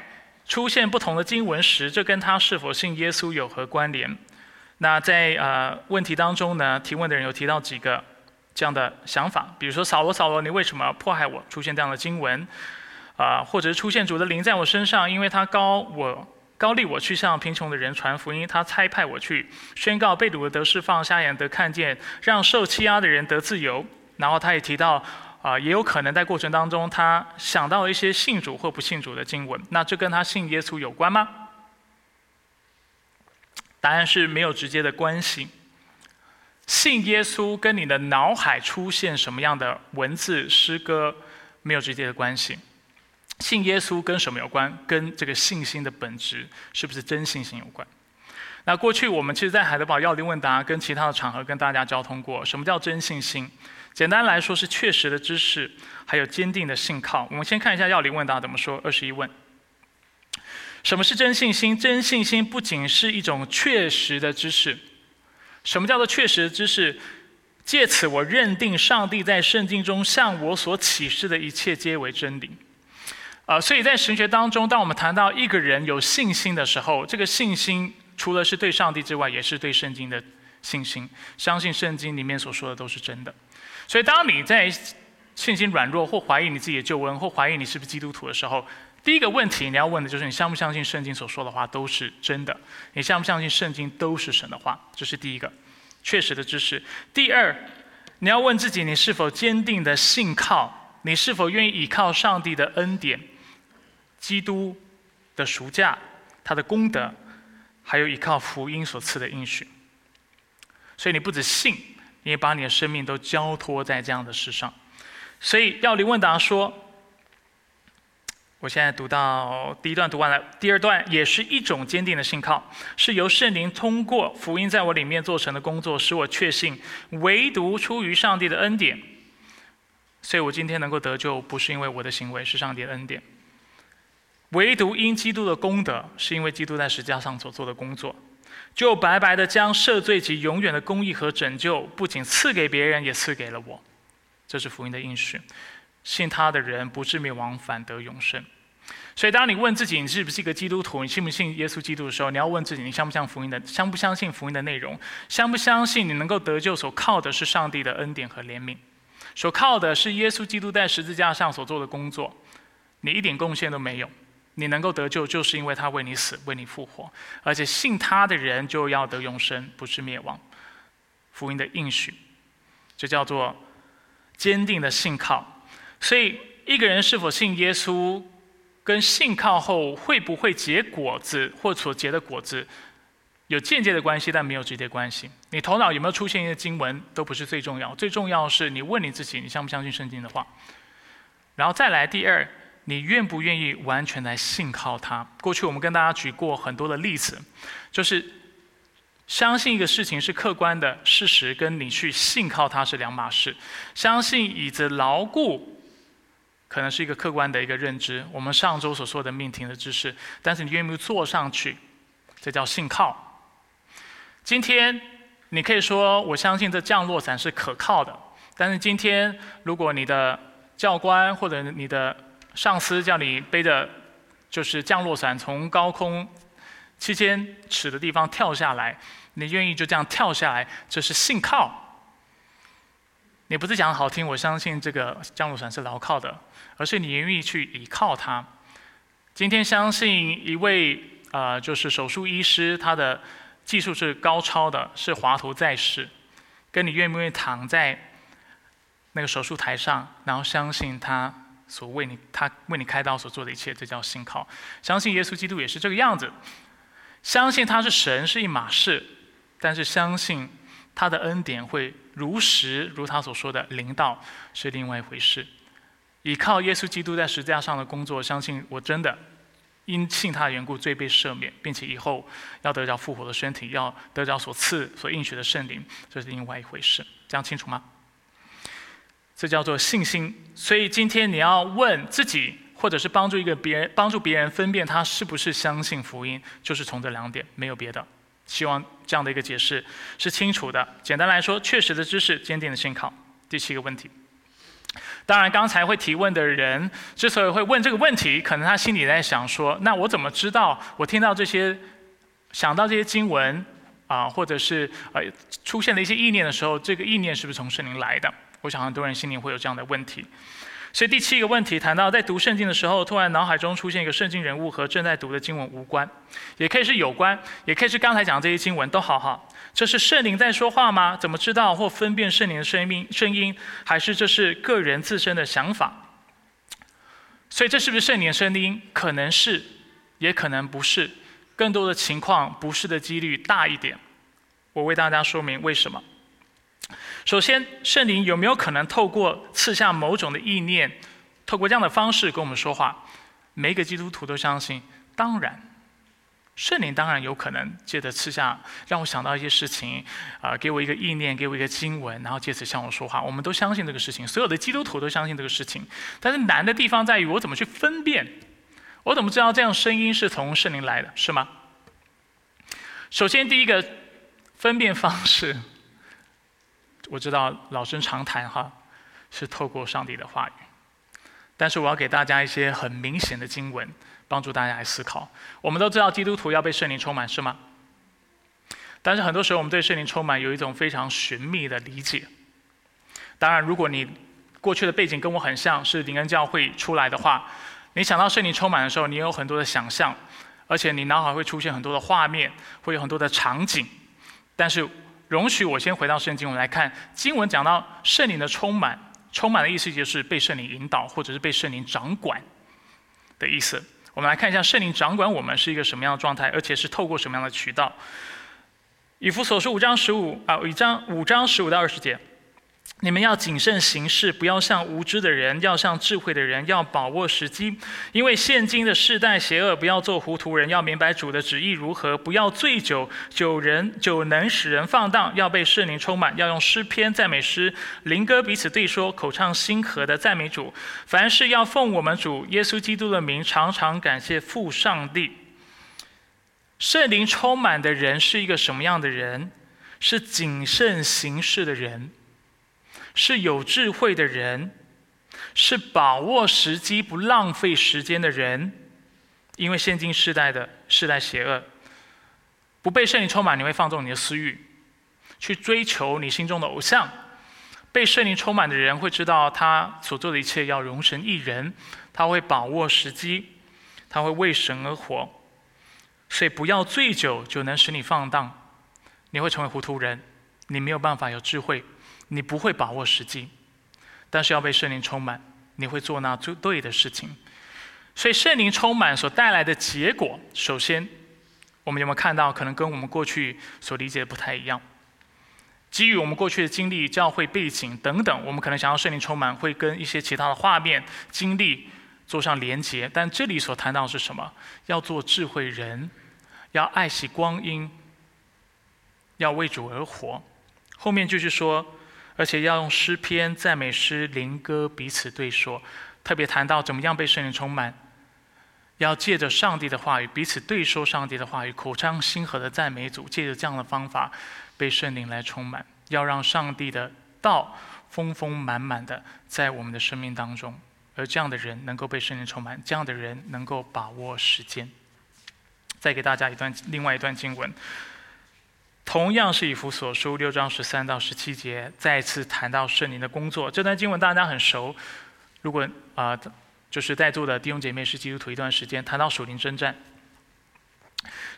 出现不同的经文时，这跟他是否信耶稣有何关联？那在呃问题当中呢，提问的人有提到几个。这样的想法，比如说扫罗，扫罗，你为什么迫害我？出现这样的经文，啊，或者是出现主的灵在我身上，因为他高我高利我去向贫穷的人传福音，他差派我去宣告被掳的得释放，瞎眼得看见，让受欺压的人得自由。然后他也提到，啊，也有可能在过程当中，他想到一些信主或不信主的经文。那这跟他信耶稣有关吗？答案是没有直接的关系。信耶稣跟你的脑海出现什么样的文字诗歌没有直接的关系。信耶稣跟什么有关？跟这个信心的本质是不是真信心有关？那过去我们其实，在海德堡要灵问答跟其他的场合跟大家交通过，什么叫真信心？简单来说是确实的知识，还有坚定的信靠。我们先看一下要灵问答怎么说。二十一问：什么是真信心？真信心不仅是一种确实的知识。什么叫做确实的知识？借此我认定上帝在圣经中向我所启示的一切皆为真理。啊，所以在神学当中，当我们谈到一个人有信心的时候，这个信心除了是对上帝之外，也是对圣经的信心，相信圣经里面所说的都是真的。所以，当你在信心软弱或怀疑你自己的救恩，或怀疑你是不是基督徒的时候，第一个问题你要问的就是你相不相信圣经所说的话都是真的？你相不相信圣经都是神的话？这是第一个确实的知识。第二，你要问自己你是否坚定的信靠？你是否愿意依靠上帝的恩典、基督的赎价、他的功德，还有依靠福音所赐的应许？所以你不止信，你也把你的生命都交托在这样的事上。所以要李问答说。我现在读到第一段读完了，第二段也是一种坚定的信靠，是由圣灵通过福音在我里面做成的工作，使我确信，唯独出于上帝的恩典。所以我今天能够得救，不是因为我的行为，是上帝的恩典。唯独因基督的功德，是因为基督在十字架上所做的工作，就白白的将赦罪及永远的公义和拯救，不仅赐给别人，也赐给了我。这是福音的应许。信他的人不至灭亡，反得永生。所以，当你问自己你是不是一个基督徒，你信不信耶稣基督的时候，你要问自己：你相不相信福音的？相不相信福音的内容？相不相信你能够得救？所靠的是上帝的恩典和怜悯，所靠的是耶稣基督在十字架上所做的工作。你一点贡献都没有，你能够得救，就是因为他为你死，为你复活，而且信他的人就要得永生，不是灭亡。福音的应许，这叫做。坚定的信靠。所以，一个人是否信耶稣，跟信靠后会不会结果子或所结的果子，有间接的关系，但没有直接关系。你头脑有没有出现一些经文，都不是最重要。最重要是你问你自己，你相不相信圣经的话？然后再来第二，你愿不愿意完全来信靠他？过去我们跟大家举过很多的例子，就是相信一个事情是客观的事实，跟你去信靠它是两码事。相信椅子牢固，可能是一个客观的一个认知。我们上周所说的命题的知识，但是你愿不愿意坐上去？这叫信靠。今天你可以说我相信这降落伞是可靠的，但是今天如果你的教官或者你的上司叫你背着就是降落伞从高空七千尺的地方跳下来，你愿意就这样跳下来？这是信靠。你不是讲好听，我相信这个降落伞是牢靠的，而是你愿意去依靠它。今天相信一位呃，就是手术医师，他的技术是高超的，是华佗在世，跟你愿不愿意躺在？那个手术台上，然后相信他所为你，他为你开刀所做的一切，这叫信靠。相信耶稣基督也是这个样子，相信他是神是一码事，但是相信他的恩典会如实如他所说的临到是另外一回事。依靠耶稣基督在十字架上的工作，相信我真的因信他的缘故罪被赦免，并且以后要得着复活的身体，要得着所赐所应许的圣灵，这是另外一回事。这样清楚吗？这叫做信心。所以今天你要问自己，或者是帮助一个别人，帮助别人分辨他是不是相信福音，就是从这两点，没有别的。希望这样的一个解释是清楚的。简单来说，确实的知识，坚定的信靠。第七个问题。当然，刚才会提问的人之所以会问这个问题，可能他心里在想说：那我怎么知道？我听到这些，想到这些经文啊，或者是呃出现了一些意念的时候，这个意念是不是从圣灵来的？我想很多人心里会有这样的问题，所以第七个问题谈到在读圣经的时候，突然脑海中出现一个圣经人物和正在读的经文无关，也可以是有关，也可以是刚才讲这些经文都好好。这是圣灵在说话吗？怎么知道或分辨圣灵的声音？声音还是这是个人自身的想法？所以这是不是圣灵的声音？可能是，也可能不是。更多的情况不是的几率大一点。我为大家说明为什么。首先，圣灵有没有可能透过赐下某种的意念，透过这样的方式跟我们说话？每一个基督徒都相信，当然，圣灵当然有可能借着赐下，让我想到一些事情，啊，给我一个意念，给我一个经文，然后借此向我说话。我们都相信这个事情，所有的基督徒都相信这个事情。但是难的地方在于，我怎么去分辨？我怎么知道这样声音是从圣灵来的，是吗？首先，第一个分辨方式。我知道老生常谈哈，是透过上帝的话语，但是我要给大家一些很明显的经文，帮助大家来思考。我们都知道基督徒要被圣灵充满，是吗？但是很多时候我们对圣灵充满有一种非常寻觅的理解。当然，如果你过去的背景跟我很像，是灵恩教会出来的话，你想到圣灵充满的时候，你有很多的想象，而且你脑海会出现很多的画面，会有很多的场景，但是。容许我先回到圣经，我们来看经文讲到圣灵的充满，充满的意思就是被圣灵引导，或者是被圣灵掌管的意思。我们来看一下圣灵掌管我们是一个什么样的状态，而且是透过什么样的渠道。以弗所书五章十五啊，五章五章十五到二十节。你们要谨慎行事，不要像无知的人，要像智慧的人，要把握时机。因为现今的世代邪恶，不要做糊涂人，要明白主的旨意如何。不要醉酒，酒人酒能使人放荡，要被圣灵充满，要用诗篇、赞美诗、灵歌彼此对说，口唱心和的赞美主。凡事要奉我们主耶稣基督的名，常常感谢父上帝。圣灵充满的人是一个什么样的人？是谨慎行事的人。是有智慧的人，是把握时机、不浪费时间的人。因为现今世代的世代邪恶，不被圣灵充满，你会放纵你的私欲，去追求你心中的偶像。被圣灵充满的人会知道，他所做的一切要容神一人，他会把握时机，他会为神而活。所以不要醉酒，就能使你放荡，你会成为糊涂人，你没有办法有智慧。你不会把握时机，但是要被圣灵充满，你会做那最对的事情。所以圣灵充满所带来的结果，首先，我们有没有看到，可能跟我们过去所理解的不太一样？基于我们过去的经历、教会背景等等，我们可能想要圣灵充满，会跟一些其他的画面、经历做上连结。但这里所谈到的是什么？要做智慧人，要爱惜光阴，要为主而活。后面就是说，而且要用诗篇、赞美诗、灵歌彼此对说，特别谈到怎么样被圣灵充满，要借着上帝的话语彼此对说上帝的话语，口唱心和的赞美组，借着这样的方法。被圣灵来充满，要让上帝的道丰丰满满的在我们的生命当中，而这样的人能够被圣灵充满，这样的人能够把握时间。再给大家一段另外一段经文，同样是以弗所书六章十三到十七节，再次谈到圣灵的工作。这段经文大家很熟，如果啊，就是在座的弟兄姐妹是基督徒一段时间，谈到属灵征战。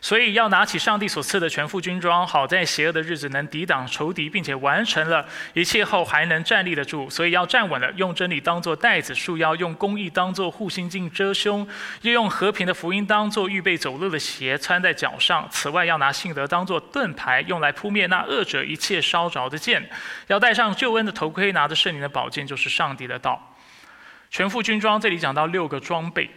所以要拿起上帝所赐的全副军装，好在邪恶的日子能抵挡仇敌，并且完成了一切后还能站立得住。所以要站稳了，用真理当作带子束腰，用公义当作护心镜遮胸，又用和平的福音当作预备走路的鞋穿在脚上。此外要拿信德当作盾牌，用来扑灭那恶者一切烧着的剑。要戴上救恩的头盔，拿着圣灵的宝剑，就是上帝的道。全副军装这里讲到六个装备。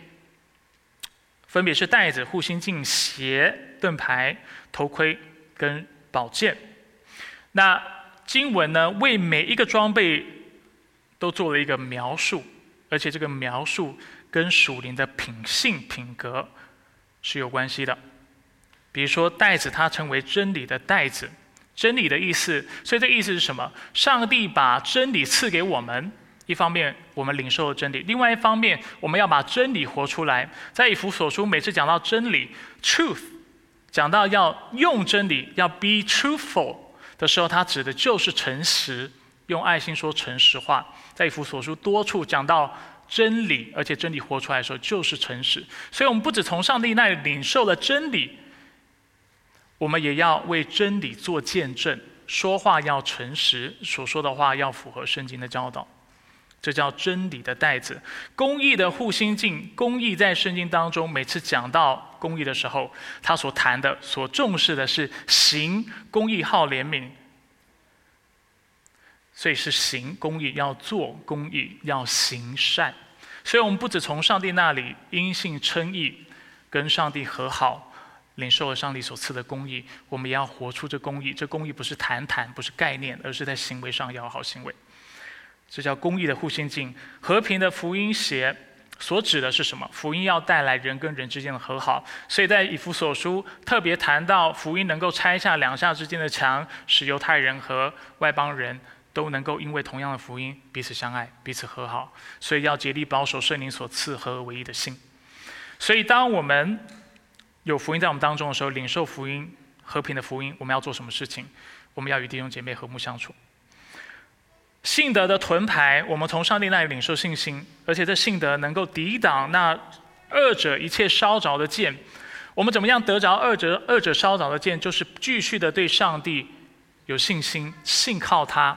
分别是袋子、护心镜、鞋、盾牌、头盔跟宝剑。那经文呢，为每一个装备都做了一个描述，而且这个描述跟属灵的品性、品格是有关系的。比如说袋子，它称为真理的袋子，真理的意思。所以这意思是什么？上帝把真理赐给我们。一方面我们领受了真理，另外一方面我们要把真理活出来。在以弗所书每次讲到真理 （truth），讲到要用真理，要 be truthful 的时候，它指的就是诚实。用爱心说诚实话，在以弗所书多处讲到真理，而且真理活出来的时候就是诚实。所以，我们不止从上帝那里领受了真理，我们也要为真理做见证，说话要诚实，所说的话要符合圣经的教导。这叫真理的袋子，公义的护心镜。公义在圣经当中，每次讲到公义的时候，他所谈的、所重视的是行公义、好怜悯。所以是行公义，要做公义，要行善。所以我们不止从上帝那里因信称义，跟上帝和好，领受了上帝所赐的公义，我们也要活出这公义。这公义不是谈谈，不是概念，而是在行为上要好行为。这叫公义的护心镜，和平的福音鞋，所指的是什么？福音要带来人跟人之间的和好，所以在以弗所书特别谈到福音能够拆下两下之间的墙，使犹太人和外邦人都能够因为同样的福音彼此相爱、彼此和好。所以要竭力保守圣灵所赐合而为一的心。所以当我们有福音在我们当中的时候，领受福音、和平的福音，我们要做什么事情？我们要与弟兄姐妹和睦相处。信德的盾牌，我们从上帝那里领受信心，而且这信德能够抵挡那二者一切烧着的剑。我们怎么样得着二者二者烧着的剑？就是继续的对上帝有信心，信靠他，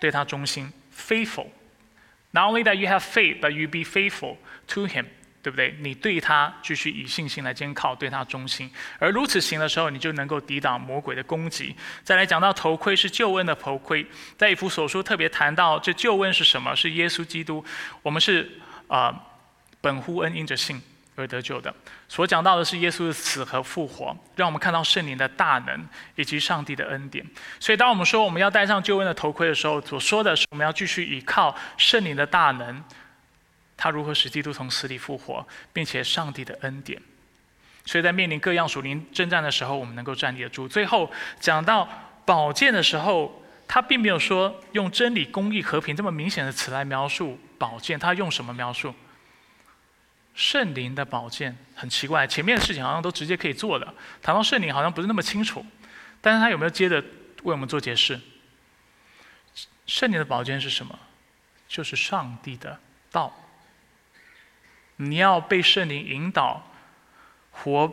对他忠心，faithful。Not only that you have faith, but you be faithful to Him. 对不对？你对他继续以信心来监靠，对他忠心，而如此行的时候，你就能够抵挡魔鬼的攻击。再来讲到头盔是救恩的头盔，在以弗所书特别谈到这救恩是什么？是耶稣基督，我们是啊本乎恩因着信而得救的。所讲到的是耶稣的死和复活，让我们看到圣灵的大能以及上帝的恩典。所以当我们说我们要戴上救恩的头盔的时候，所说的是我们要继续依靠圣灵的大能。他如何使基督从死里复活，并且上帝的恩典，所以在面临各样属灵征战的时候，我们能够站立得住。最后讲到宝剑的时候，他并没有说用真理、公义、和平这么明显的词来描述宝剑，他用什么描述？圣灵的宝剑很奇怪，前面的事情好像都直接可以做的，谈到圣灵好像不是那么清楚，但是他有没有接着为我们做解释？圣灵的宝剑是什么？就是上帝的道。你要被圣灵引导，活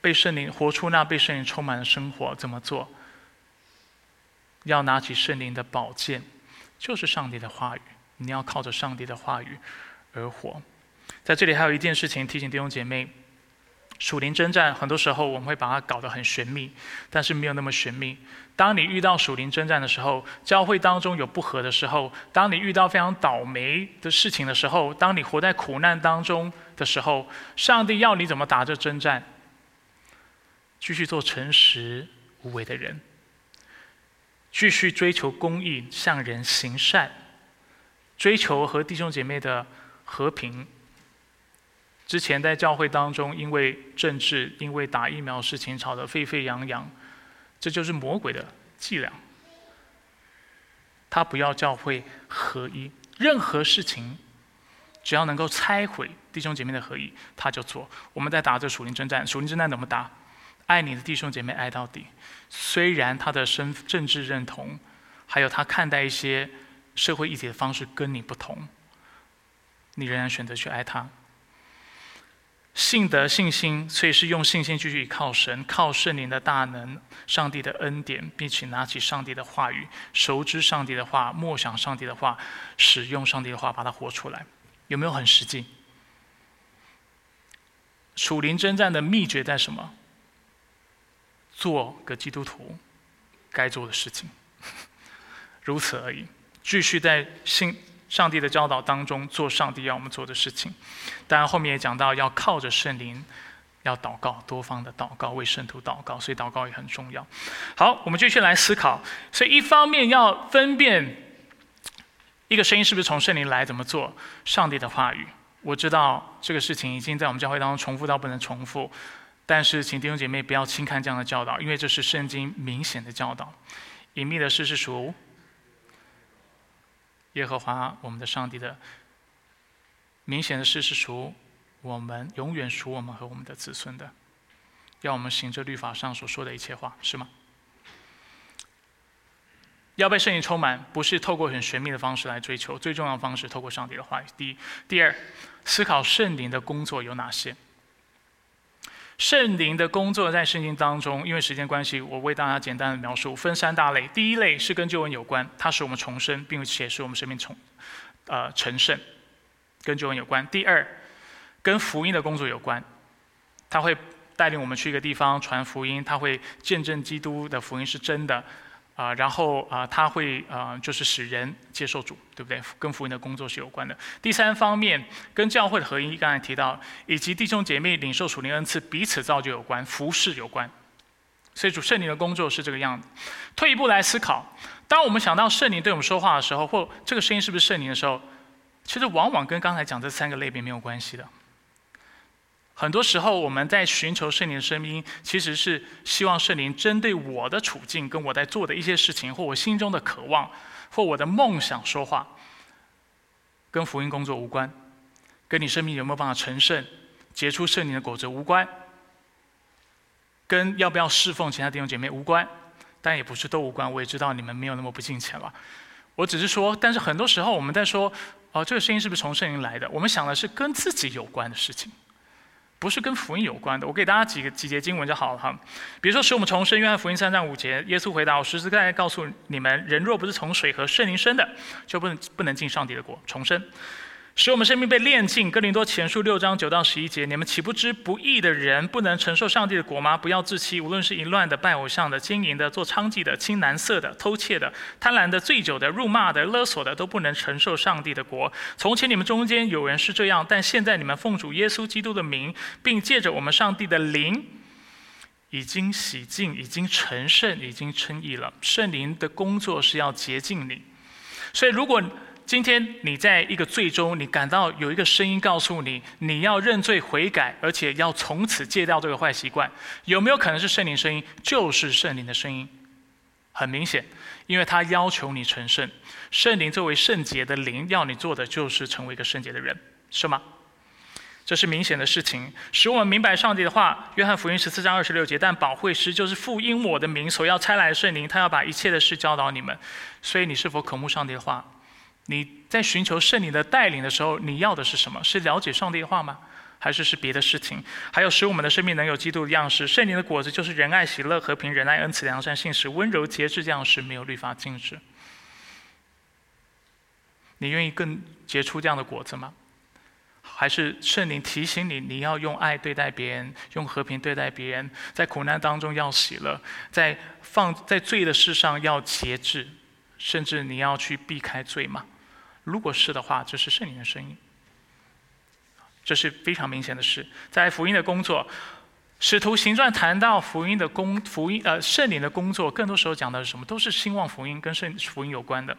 被圣灵活出那被圣灵充满的生活，怎么做？要拿起圣灵的宝剑，就是上帝的话语。你要靠着上帝的话语而活。在这里还有一件事情提醒弟兄姐妹：属灵征战，很多时候我们会把它搞得很玄秘，但是没有那么玄秘。当你遇到属灵征战的时候，教会当中有不和的时候，当你遇到非常倒霉的事情的时候，当你活在苦难当中的时候，上帝要你怎么打这征战？继续做诚实无为的人，继续追求公义，向人行善，追求和弟兄姐妹的和平。之前在教会当中，因为政治、因为打疫苗事情吵得沸沸扬扬。这就是魔鬼的伎俩。他不要教会合一，任何事情只要能够拆毁弟兄姐妹的合一，他就做。我们在打这属灵征战，属灵征战怎么打？爱你的弟兄姐妹爱到底。虽然他的身政治认同，还有他看待一些社会议题的方式跟你不同，你仍然选择去爱他。信得信心，所以是用信心继续靠神，靠圣灵的大能、上帝的恩典，并且拿起上帝的话语，熟知上帝的话，默想上帝的话，使用上帝的话，把它活出来。有没有很实际？属灵征战的秘诀在什么？做个基督徒该做的事情，如此而已。继续在信。上帝的教导当中，做上帝要我们做的事情。当然，后面也讲到要靠着圣灵，要祷告，多方的祷告，为圣徒祷告，所以祷告也很重要。好，我们继续来思考。所以，一方面要分辨一个声音是不是从圣灵来，怎么做上帝的话语。我知道这个事情已经在我们教会当中重复到不能重复，但是请弟兄姐妹不要轻看这样的教导，因为这是圣经明显的教导。隐秘的事是属。耶和华我们的上帝的明显的事是属我们永远属我们和我们的子孙的，要我们行这律法上所说的一切话，是吗？要被圣灵充满，不是透过很玄秘的方式来追求，最重要的方式透过上帝的话语。第一，第二，思考圣灵的工作有哪些。圣灵的工作在圣经当中，因为时间关系，我为大家简单的描述，分三大类。第一类是跟救恩有关，它使我们重生，并且使我们生命重，呃，成圣，跟救恩有关。第二，跟福音的工作有关，它会带领我们去一个地方传福音，它会见证基督的福音是真的。啊，然后啊，他会啊，就是使人接受主，对不对？跟福音的工作是有关的。第三方面，跟教会的合一，刚才提到，以及弟兄姐妹领受属灵恩赐，彼此造就有关，服侍有关。所以主圣灵的工作是这个样子。退一步来思考，当我们想到圣灵对我们说话的时候，或这个声音是不是圣灵的时候，其实往往跟刚才讲这三个类别没有关系的。很多时候，我们在寻求圣灵的声音，其实是希望圣灵针对我的处境、跟我在做的一些事情，或我心中的渴望，或我的梦想说话，跟福音工作无关，跟你生命有没有办法成圣、结出圣灵的果子无关，跟要不要侍奉其他弟兄姐妹无关，但也不是都无关。我也知道你们没有那么不敬虔了，我只是说，但是很多时候我们在说，哦，这个声音是不是从圣灵来的？我们想的是跟自己有关的事情。不是跟福音有关的，我给大家几个几节经文就好了哈。比如说，使我们重生，约翰福音三章五节，耶稣回答：“我实实在在告诉你们，人若不是从水和圣灵生的，就不能不能进上帝的国。”重生。使我们生命被炼尽。哥林多前书六章九到十一节，你们岂不知不义的人不能承受上帝的国吗？不要自欺，无论是淫乱的、拜偶像的、经营的、做娼妓的、青蓝色的、偷窃的、贪婪的、醉酒的、辱骂的、勒索的，都不能承受上帝的国。从前你们中间有人是这样，但现在你们奉主耶稣基督的名，并借着我们上帝的灵，已经洗净，已经成圣，已经称义了。圣灵的工作是要洁净你。所以如果今天你在一个最终，你感到有一个声音告诉你，你要认罪悔改，而且要从此戒掉这个坏习惯，有没有可能是圣灵声音？就是圣灵的声音，很明显，因为他要求你成圣。圣灵作为圣洁的灵，要你做的就是成为一个圣洁的人，是吗？这是明显的事情，使我们明白上帝的话。约翰福音十四章二十六节，但保惠师就是父因我的名所要差来的圣灵，他要把一切的事教导你们。所以你是否渴慕上帝的话？你在寻求圣灵的带领的时候，你要的是什么？是了解上帝的话吗？还是是别的事情？还有使我们的生命能有基督的样式。圣灵的果子就是仁爱、喜乐、和平、仁爱、恩慈、良善、信实、温柔、节制这样式，没有律法禁止。你愿意更结出这样的果子吗？还是圣灵提醒你，你要用爱对待别人，用和平对待别人，在苦难当中要喜乐，在放在罪的事上要节制，甚至你要去避开罪吗？如果是的话，这是圣灵的声音，这是非常明显的事。在福音的工作，使徒行传谈到福音的工，福音呃圣灵的工作，更多时候讲的是什么？都是兴旺福音，跟圣福音有关的。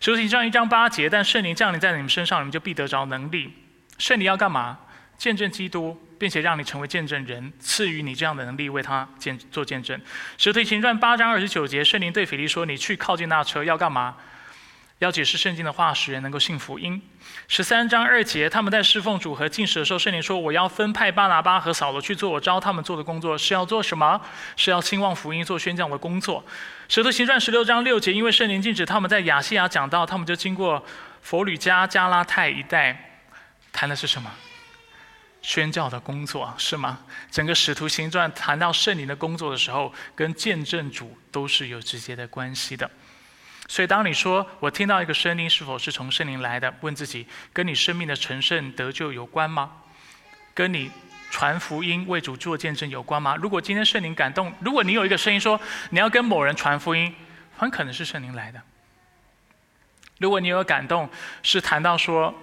使徒行传一章八节，但圣灵降临在你们身上，你们就必得着能力。圣灵要干嘛？见证基督，并且让你成为见证人，赐予你这样的能力，为他见做见证。使徒行传八章二十九节，圣灵对腓力说：“你去靠近那车，要干嘛？要解释圣经的话，使人能够信福音。”十三章二节，他们在侍奉主和进食的时候，圣灵说：“我要分派巴拿巴和扫罗去做我招他们做的工作，是要做什么？是要兴旺福音，做宣讲的工作。”使徒行传十六章六节，因为圣灵禁止他们在亚细亚讲道，他们就经过佛吕加、加拉太一带。谈的是什么？宣教的工作是吗？整个使徒行传谈到圣灵的工作的时候，跟见证主都是有直接的关系的。所以，当你说我听到一个声音，是否是从圣灵来的？问自己，跟你生命的成圣得救有关吗？跟你传福音为主做见证有关吗？如果今天圣灵感动，如果你有一个声音说你要跟某人传福音，很可能是圣灵来的。如果你有感动，是谈到说。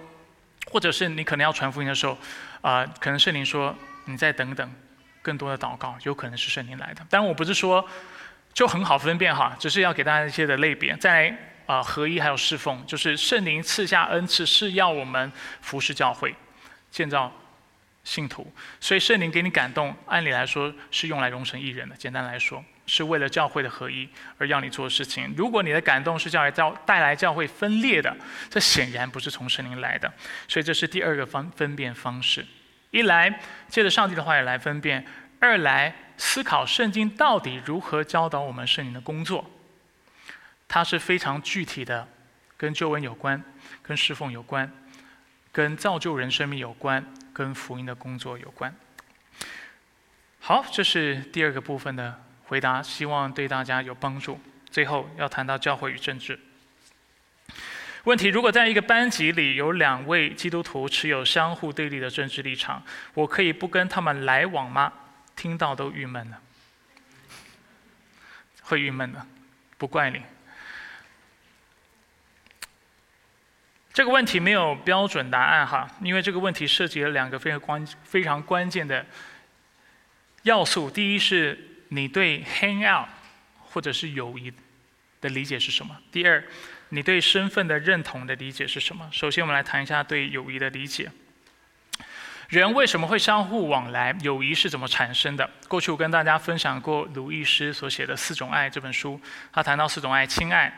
或者是你可能要传福音的时候，啊，可能圣灵说你再等等，更多的祷告，有可能是圣灵来的。当然，我不是说就很好分辨哈，只是要给大家一些的类别，在啊合一还有侍奉，就是圣灵赐下恩赐是要我们服侍教会，建造。信徒，所以圣灵给你感动，按理来说是用来容成一人的。简单来说，是为了教会的合一而要你做事情。如果你的感动是叫来教带来教会分裂的，这显然不是从圣灵来的。所以这是第二个方分辨方式：一来借着上帝的话语来分辨；二来思考圣经到底如何教导我们圣灵的工作。它是非常具体的，跟救恩有关，跟侍奉有关，跟造就人生命有关。跟福音的工作有关。好，这是第二个部分的回答，希望对大家有帮助。最后要谈到教会与政治问题：如果在一个班级里有两位基督徒持有相互对立的政治立场，我可以不跟他们来往吗？听到都郁闷了，会郁闷的，不怪你。这个问题没有标准答案哈，因为这个问题涉及了两个非常关非常关键的要素。第一是你对 hang out 或者是友谊的理解是什么？第二，你对身份的认同的理解是什么？首先，我们来谈一下对友谊的理解。人为什么会相互往来？友谊是怎么产生的？过去我跟大家分享过鲁易斯所写的《四种爱》这本书，他谈到四种爱：亲爱、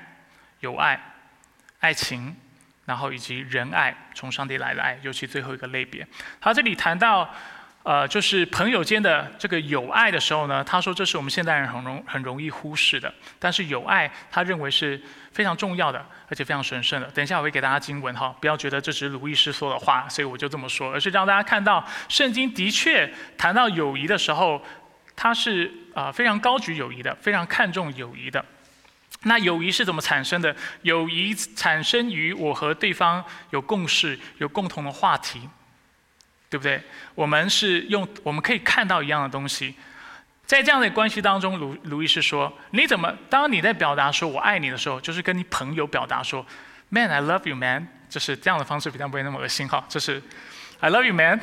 友爱、爱情。然后以及仁爱，从上帝来的爱，尤其最后一个类别。他这里谈到，呃，就是朋友间的这个友爱的时候呢，他说这是我们现代人很容很容易忽视的。但是友爱，他认为是非常重要的，而且非常神圣的。等一下我会给大家经文哈，不要觉得这只是鲁易斯说的话，所以我就这么说，而是让大家看到圣经的确谈到友谊的时候，他是啊非常高举友谊的，非常看重友谊的。那友谊是怎么产生的？友谊产生于我和对方有共识、有共同的话题，对不对？我们是用我们可以看到一样的东西，在这样的关系当中，卢卢易斯说：“你怎么当你在表达说我爱你的时候，就是跟你朋友表达说，Man I love you, man，就是这样的方式比较不会那么恶心哈。就是 I love you, man,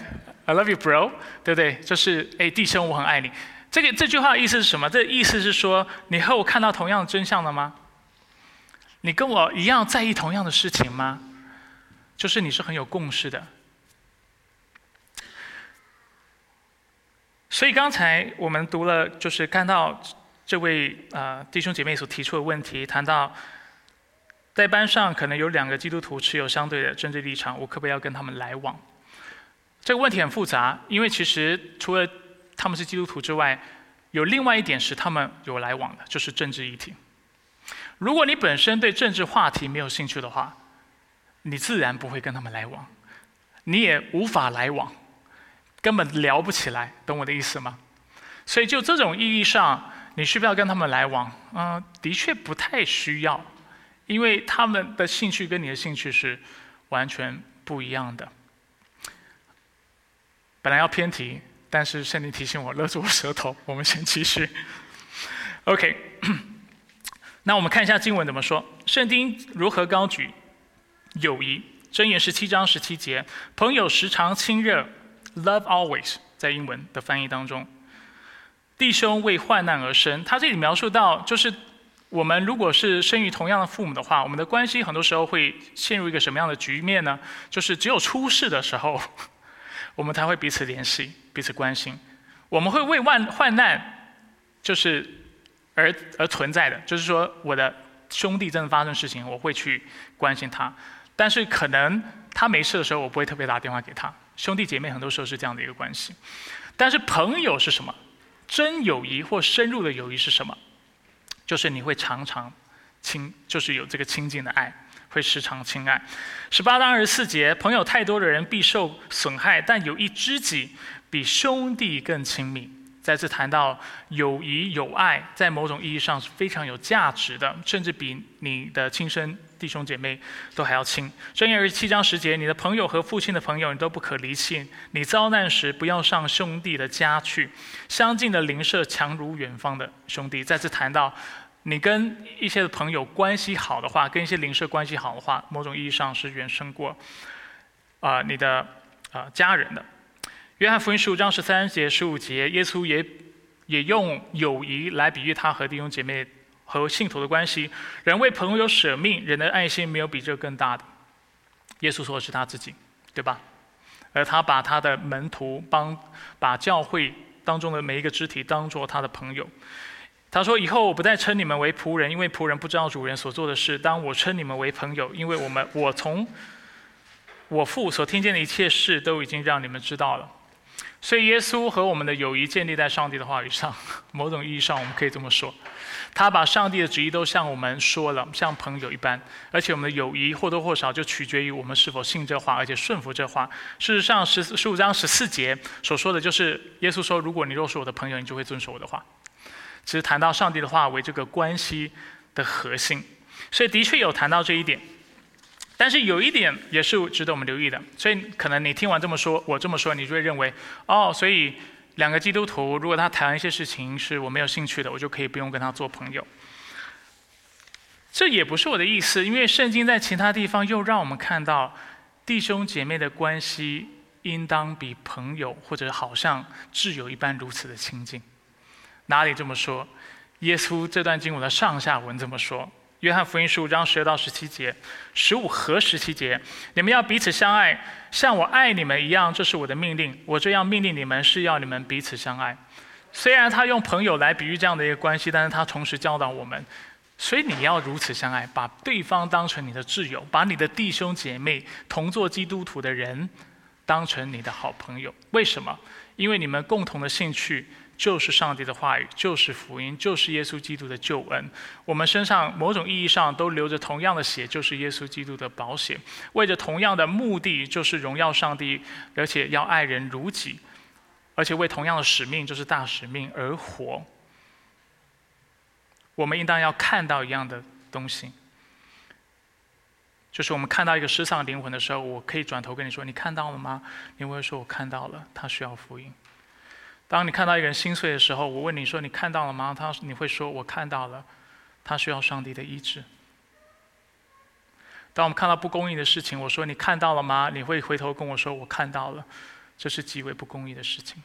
I love you, bro，对不对？就是哎，弟兄，我很爱你。”这个这句话的意思是什么？这意思是说，你和我看到同样的真相了吗？你跟我一样在意同样的事情吗？就是你是很有共识的。所以刚才我们读了，就是看到这位啊弟兄姐妹所提出的问题，谈到在班上可能有两个基督徒持有相对的政治立场，我可不可以要跟他们来往？这个问题很复杂，因为其实除了他们是基督徒之外，有另外一点是他们有来往的，就是政治议题。如果你本身对政治话题没有兴趣的话，你自然不会跟他们来往，你也无法来往，根本聊不起来，懂我的意思吗？所以就这种意义上，你需不需要跟他们来往？嗯，的确不太需要，因为他们的兴趣跟你的兴趣是完全不一样的。本来要偏题，但是圣灵提醒我勒住我舌头，我们先继续。OK，那我们看一下经文怎么说。圣经如何高举友谊？箴言十七章十七节，朋友时常亲热，Love always，在英文的翻译当中，弟兄为患难而生。他这里描述到，就是我们如果是生于同样的父母的话，我们的关系很多时候会陷入一个什么样的局面呢？就是只有出事的时候，我们才会彼此联系、彼此关心。我们会为患患难，就是而而存在的，就是说我的兄弟真的发生事情，我会去关心他。但是可能他没事的时候，我不会特别打电话给他。兄弟姐妹很多时候是这样的一个关系。但是朋友是什么？真友谊或深入的友谊是什么？就是你会常常亲，就是有这个亲近的爱，会时常亲爱。十八章二十四节，朋友太多的人必受损害，但有一知己比兄弟更亲密。再次谈到友谊友爱，在某种意义上是非常有价值的，甚至比你的亲生弟兄姐妹都还要亲。箴言二十七章十节，你的朋友和父亲的朋友，你都不可离弃。你遭难时，不要上兄弟的家去。相近的邻舍强如远方的兄弟。再次谈到，你跟一些朋友关系好的话，跟一些邻舍关系好的话，某种意义上是远胜过啊你的啊家人的。约翰福音十五章十三节、十五节，耶稣也也用友谊来比喻他和弟兄姐妹和信徒的关系。人为朋友舍命，人的爱心没有比这更大的。耶稣说的是他自己，对吧？而他把他的门徒帮把教会当中的每一个肢体当做他的朋友。他说：“以后我不再称你们为仆人，因为仆人不知道主人所做的事；当我称你们为朋友，因为我们我从我父所听见的一切事都已经让你们知道了。”所以，耶稣和我们的友谊建立在上帝的话语上。某种意义上，我们可以这么说：他把上帝的旨意都向我们说了，像朋友一般。而且，我们的友谊或多或少就取决于我们是否信这话，而且顺服这话。事实上，十十五章十四节所说的就是耶稣说：“如果你若是我的朋友，你就会遵守我的话。”其实，谈到上帝的话为这个关系的核心，所以的确有谈到这一点。但是有一点也是值得我们留意的，所以可能你听完这么说，我这么说，你就会认为，哦，所以两个基督徒如果他谈一些事情是我没有兴趣的，我就可以不用跟他做朋友。这也不是我的意思，因为圣经在其他地方又让我们看到弟兄姐妹的关系应当比朋友或者好像挚友一般如此的亲近。哪里这么说？耶稣这段经文的上下文这么说。约翰福音十五章十二到十七节，十五和十七节，你们要彼此相爱，像我爱你们一样，这是我的命令。我这样命令你们，是要你们彼此相爱。虽然他用朋友来比喻这样的一个关系，但是他同时教导我们，所以你要如此相爱，把对方当成你的挚友，把你的弟兄姐妹同做基督徒的人当成你的好朋友。为什么？因为你们共同的兴趣。就是上帝的话语，就是福音，就是耶稣基督的救恩。我们身上某种意义上都流着同样的血，就是耶稣基督的保险。为着同样的目的，就是荣耀上帝，而且要爱人如己，而且为同样的使命，就是大使命而活。我们应当要看到一样的东西，就是我们看到一个失丧灵魂的时候，我可以转头跟你说：“你看到了吗？”你会说：“我看到了。”他需要福音。当你看到一个人心碎的时候，我问你说：“你看到了吗？”他你会说：“我看到了。”他需要上帝的医治。当我们看到不公义的事情，我说：“你看到了吗？”你会回头跟我说：“我看到了。”这是极为不公义的事情。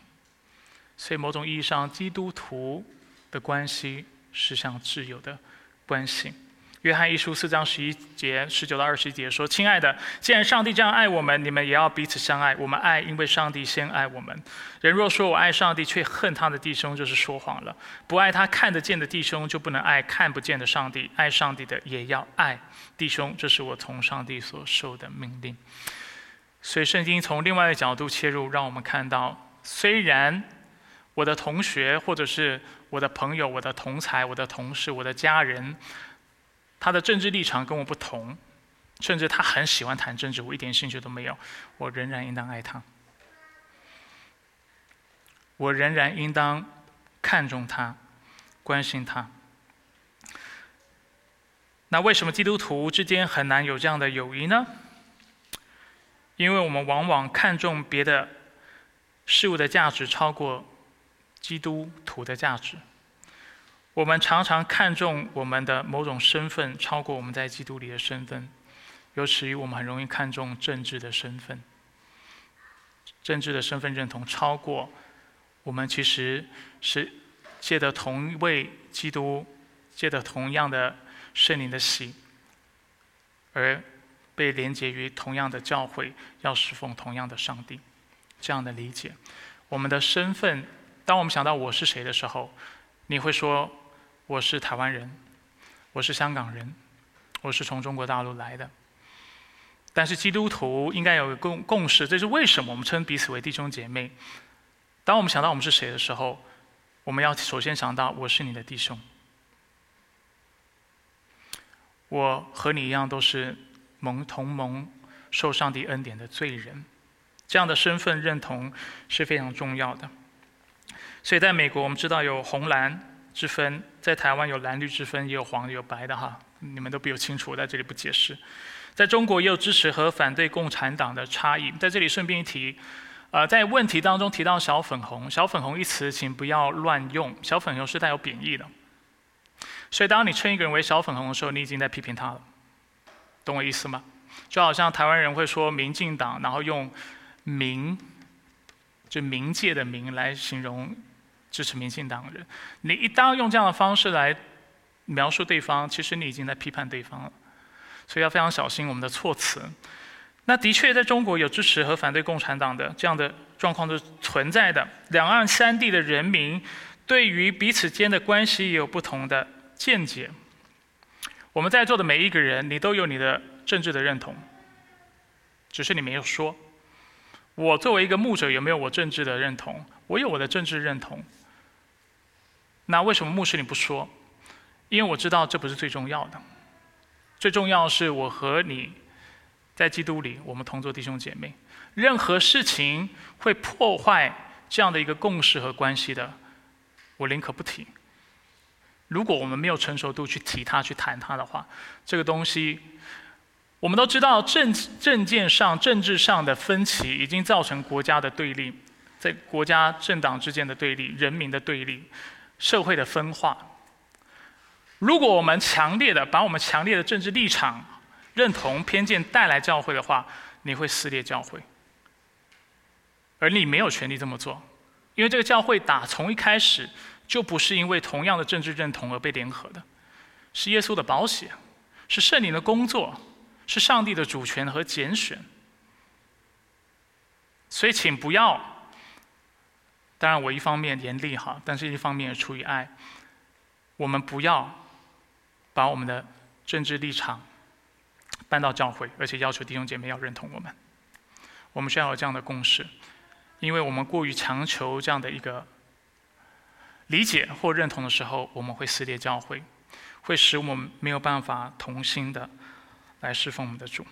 所以，某种意义上，基督徒的关系是像挚友的关系。约翰一书四章十一节十九到二十一节说：“亲爱的，既然上帝这样爱我们，你们也要彼此相爱。我们爱，因为上帝先爱我们。人若说我爱上帝，却恨他的弟兄，就是说谎了。不爱他看得见的弟兄，就不能爱看不见的上帝。爱上帝的，也要爱弟兄。这是我从上帝所受的命令。所以，圣经从另外一个角度切入，让我们看到，虽然我的同学，或者是我的朋友、我的同才、我的同事、我的家人。”他的政治立场跟我不同，甚至他很喜欢谈政治，我一点兴趣都没有。我仍然应当爱他，我仍然应当看重他，关心他。那为什么基督徒之间很难有这样的友谊呢？因为我们往往看重别的事物的价值超过基督徒的价值。我们常常看重我们的某种身份超过我们在基督里的身份，由此我们很容易看重政治的身份。政治的身份认同超过我们其实是借的同一位基督，借的同样的圣灵的喜，而被连接于同样的教会，要侍奉同样的上帝。这样的理解，我们的身份，当我们想到我是谁的时候，你会说我是台湾人，我是香港人，我是从中国大陆来的。但是基督徒应该有个共共识，这是为什么我们称彼此为弟兄姐妹。当我们想到我们是谁的时候，我们要首先想到我是你的弟兄，我和你一样都是蒙同盟受上帝恩典的罪人，这样的身份认同是非常重要的。所以在美国，我们知道有红蓝之分；在台湾有蓝绿之分，也有黄的有白的哈，你们都比我清楚，我在这里不解释。在中国也有支持和反对共产党的差异。在这里顺便一提，呃，在问题当中提到“小粉红”，“小粉红”一词请不要乱用，“小粉红”是带有贬义的。所以当你称一个人为“小粉红”的时候，你已经在批评他了，懂我意思吗？就好像台湾人会说“民进党”，然后用“民”就冥界的“民”来形容支持民进党的人。你一旦用这样的方式来描述对方，其实你已经在批判对方了。所以要非常小心我们的措辞。那的确，在中国有支持和反对共产党的这样的状况是存在的。两岸三地的人民对于彼此间的关系也有不同的见解。我们在座的每一个人，你都有你的政治的认同，只是你没有说。我作为一个牧者，有没有我政治的认同？我有我的政治认同。那为什么牧师你不说？因为我知道这不是最重要的。最重要是我和你在基督里，我们同做弟兄姐妹。任何事情会破坏这样的一个共识和关系的，我宁可不提。如果我们没有成熟度去提它、去谈它的话，这个东西，我们都知道政政见上、政治上的分歧已经造成国家的对立，在国家政党之间的对立、人民的对立、社会的分化。如果我们强烈的把我们强烈的政治立场、认同、偏见带来教会的话，你会撕裂教会，而你没有权利这么做，因为这个教会打从一开始就不是因为同样的政治认同而被联合的，是耶稣的保险，是圣灵的工作，是上帝的主权和拣选，所以请不要。当然，我一方面严厉哈，但是一方面也出于爱，我们不要。把我们的政治立场搬到教会，而且要求弟兄姐妹要认同我们。我们需要有这样的共识，因为我们过于强求这样的一个理解或认同的时候，我们会撕裂教会，会使我们没有办法同心的来侍奉我们的主。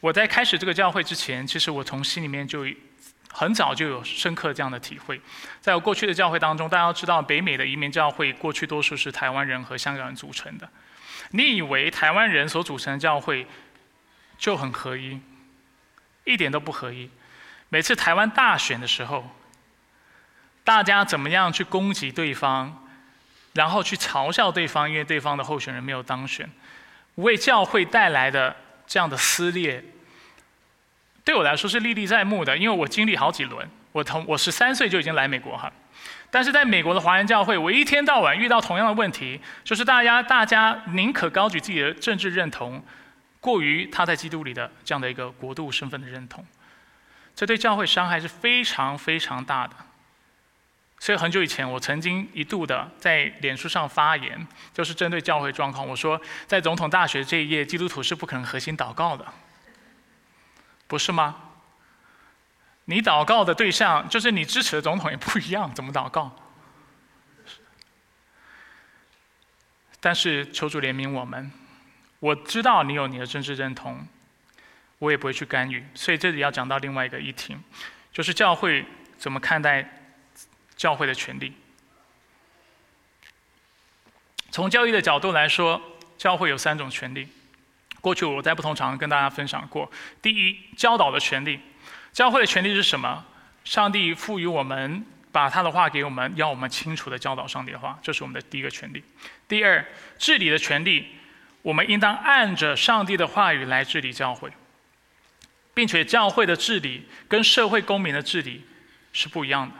我在开始这个教会之前，其实我从心里面就。很早就有深刻这样的体会，在我过去的教会当中，大家都知道北美的移民教会过去多数是台湾人和香港人组成的。你以为台湾人所组成的教会就很合一？一点都不合一。每次台湾大选的时候，大家怎么样去攻击对方，然后去嘲笑对方，因为对方的候选人没有当选，为教会带来的这样的撕裂。对我来说是历历在目的，因为我经历好几轮。我同我十三岁就已经来美国哈，但是在美国的华人教会，我一天到晚遇到同样的问题，就是大家大家宁可高举自己的政治认同，过于他在基督里的这样的一个国度身份的认同，这对教会伤害是非常非常大的。所以很久以前，我曾经一度的在脸书上发言，就是针对教会状况，我说在总统大学这一页，基督徒是不可能核心祷告的。不是吗？你祷告的对象就是你支持的总统也不一样，怎么祷告？但是求主怜悯我们，我知道你有你的政治认同，我也不会去干预。所以这里要讲到另外一个议题，就是教会怎么看待教会的权利。从教育的角度来说，教会有三种权利。过去我在不同场合跟大家分享过。第一，教导的权利。教会的权利是什么？上帝赋予我们，把他的话给我们，要我们清楚的教导上帝的话，这是我们的第一个权利。第二，治理的权利，我们应当按着上帝的话语来治理教会，并且教会的治理跟社会公民的治理是不一样的。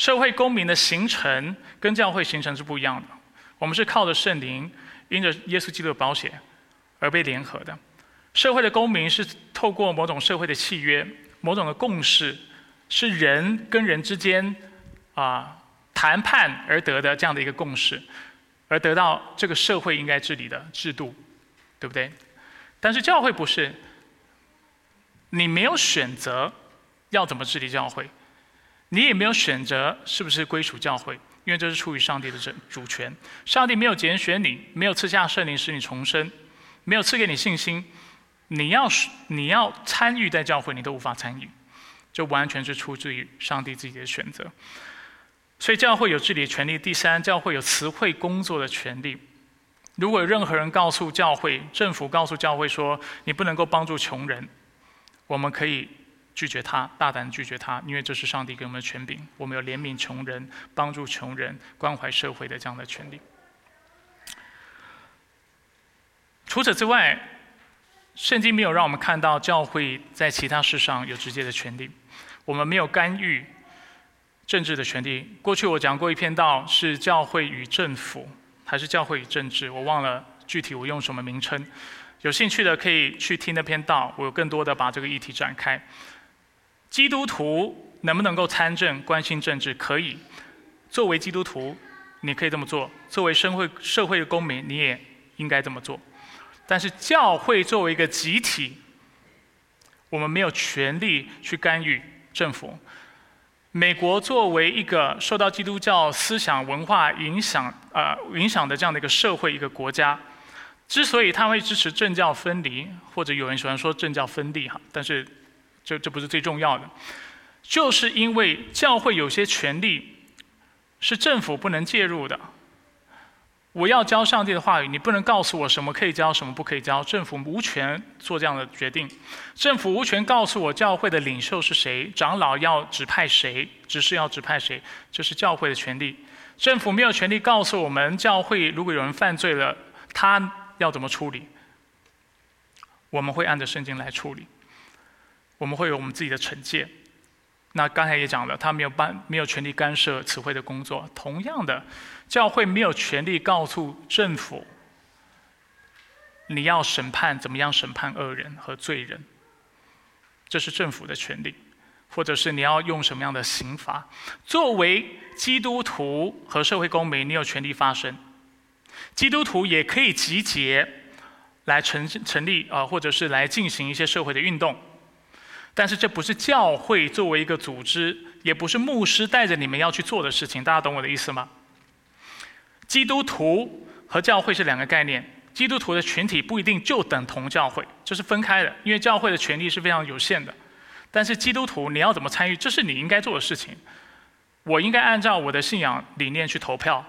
社会公民的形成跟教会形成是不一样的。我们是靠着圣灵，因着耶稣基督的保险而被联合的。社会的公民是透过某种社会的契约、某种的共识，是人跟人之间啊谈判而得的这样的一个共识，而得到这个社会应该治理的制度，对不对？但是教会不是，你没有选择要怎么治理教会。你也没有选择是不是归属教会，因为这是出于上帝的主主权。上帝没有拣选你，没有赐下圣灵使你重生，没有赐给你信心，你要是你要参与在教会，你都无法参与，就完全是出自于上帝自己的选择。所以教会有治理权利。第三，教会有词汇工作的权利。如果有任何人告诉教会，政府告诉教会说你不能够帮助穷人，我们可以。拒绝他，大胆拒绝他，因为这是上帝给我们的权柄。我们有怜悯穷人、帮助穷人、关怀社会的这样的权利。除此之外，圣经没有让我们看到教会在其他事上有直接的权利。我们没有干预政治的权利。过去我讲过一篇道，是教会与政府，还是教会与政治？我忘了具体我用什么名称。有兴趣的可以去听那篇道，我有更多的把这个议题展开。基督徒能不能够参政、关心政治？可以。作为基督徒，你可以这么做；作为社会社会的公民，你也应该这么做。但是，教会作为一个集体，我们没有权利去干预政府。美国作为一个受到基督教思想文化影响、呃影响的这样的一个社会、一个国家，之所以他会支持政教分离，或者有人喜欢说政教分离，哈，但是。这这不是最重要的，就是因为教会有些权利是政府不能介入的。我要教上帝的话语，你不能告诉我什么可以教，什么不可以教。政府无权做这样的决定，政府无权告诉我教会的领袖是谁，长老要指派谁，只是要指派谁，这是教会的权利。政府没有权利告诉我们教会如果有人犯罪了，他要怎么处理，我们会按照圣经来处理。我们会有我们自己的惩戒。那刚才也讲了，他没有办没有权利干涉词汇的工作。同样的，教会没有权利告诉政府，你要审判怎么样审判恶人和罪人，这是政府的权利，或者是你要用什么样的刑罚。作为基督徒和社会公民，你有权利发声。基督徒也可以集结来成成立啊，或者是来进行一些社会的运动。但是这不是教会作为一个组织，也不是牧师带着你们要去做的事情。大家懂我的意思吗？基督徒和教会是两个概念。基督徒的群体不一定就等同教会，这是分开的。因为教会的权利是非常有限的。但是基督徒你要怎么参与，这是你应该做的事情。我应该按照我的信仰理念去投票。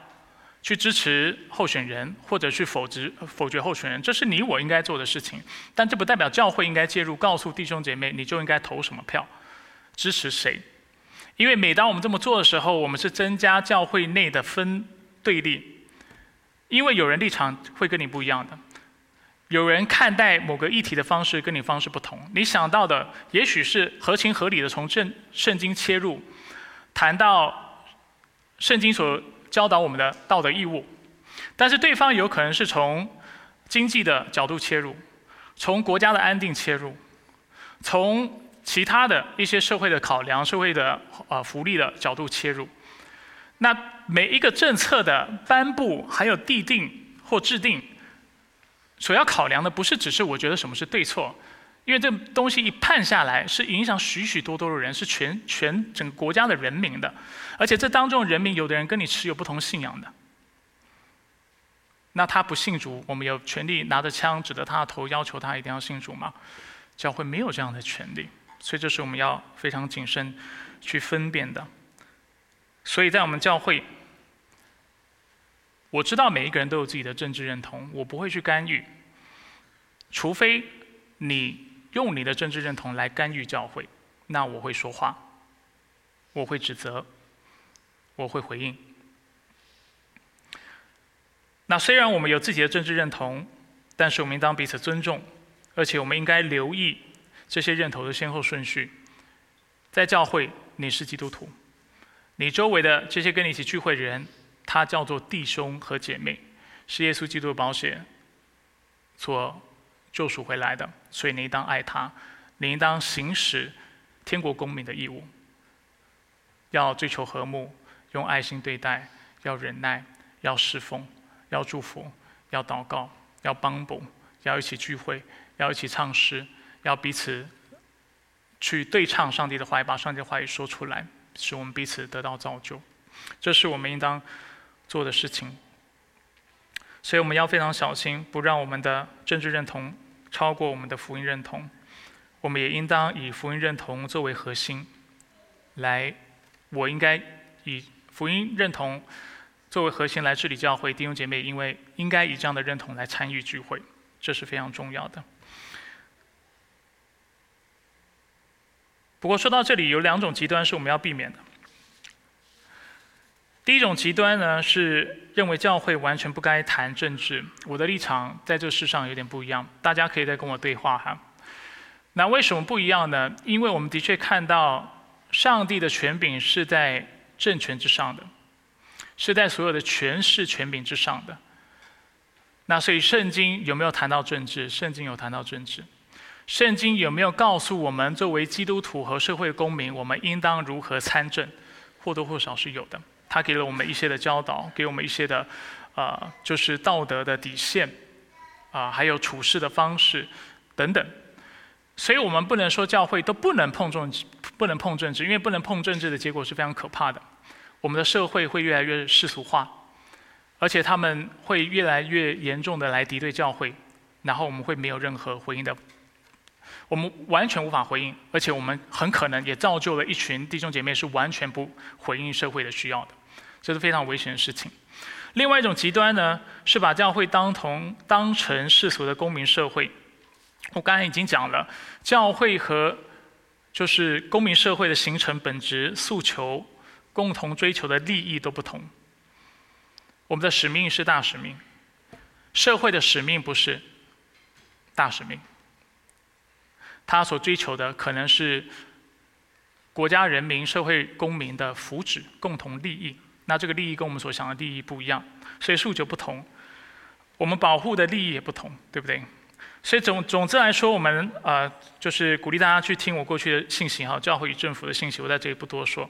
去支持候选人，或者去否决否决候选人，这是你我应该做的事情。但这不代表教会应该介入，告诉弟兄姐妹你就应该投什么票，支持谁。因为每当我们这么做的时候，我们是增加教会内的分对立。因为有人立场会跟你不一样的，有人看待某个议题的方式跟你方式不同。你想到的也许是合情合理的，从圣圣经切入，谈到圣经所。教导我们的道德义务，但是对方有可能是从经济的角度切入，从国家的安定切入，从其他的一些社会的考量、社会的呃福利的角度切入。那每一个政策的颁布还有地定或制定，所要考量的不是只是我觉得什么是对错。因为这东西一判下来，是影响许许多多的人，是全全整个国家的人民的，而且这当中人民有的人跟你持有不同信仰的，那他不信主，我们有权利拿着枪指着他的头，要求他一定要信主吗？教会没有这样的权利，所以这是我们要非常谨慎去分辨的。所以在我们教会，我知道每一个人都有自己的政治认同，我不会去干预，除非你用你的政治认同来干预教会，那我会说话，我会指责，我会回应。那虽然我们有自己的政治认同，但是我们应当彼此尊重，而且我们应该留意这些认同的先后顺序。在教会，你是基督徒，你周围的这些跟你一起聚会的人。他叫做弟兄和姐妹，是耶稣基督的保险所救赎回来的，所以你应当爱他，你应当行使天国公民的义务，要追求和睦，用爱心对待，要忍耐，要侍奉，要祝福，要祷告，要帮补，要一起聚会，要一起唱诗，要彼此去对唱上帝的话语，把上帝的话语说出来，使我们彼此得到造就。这是我们应当。做的事情，所以我们要非常小心，不让我们的政治认同超过我们的福音认同。我们也应当以福音认同作为核心，来，我应该以福音认同作为核心来治理教会弟兄姐妹，因为应该以这样的认同来参与聚会，这是非常重要的。不过说到这里，有两种极端是我们要避免的。第一种极端呢，是认为教会完全不该谈政治。我的立场在这世上有点不一样，大家可以再跟我对话哈。那为什么不一样呢？因为我们的确看到上帝的权柄是在政权之上的，是在所有的权势权柄之上的。那所以圣经有没有谈到政治？圣经有谈到政治。圣经有没有告诉我们，作为基督徒和社会公民，我们应当如何参政？或多或少是有的。他给了我们一些的教导，给我们一些的，呃，就是道德的底线，啊，还有处事的方式等等。所以我们不能说教会都不能碰政治，不能碰政治，因为不能碰政治的结果是非常可怕的。我们的社会会越来越世俗化，而且他们会越来越严重的来敌对教会，然后我们会没有任何回应的，我们完全无法回应，而且我们很可能也造就了一群弟兄姐妹是完全不回应社会的需要的。这是非常危险的事情。另外一种极端呢，是把教会当同当成世俗的公民社会。我刚才已经讲了，教会和就是公民社会的形成本质、诉求、共同追求的利益都不同。我们的使命是大使命，社会的使命不是大使命。他所追求的可能是国家人民、社会公民的福祉、共同利益。那这个利益跟我们所想的利益不一样，所以诉求不同，我们保护的利益也不同，对不对？所以总总之来说，我们呃就是鼓励大家去听我过去的信息哈，教会与政府的信息，我在这里不多说。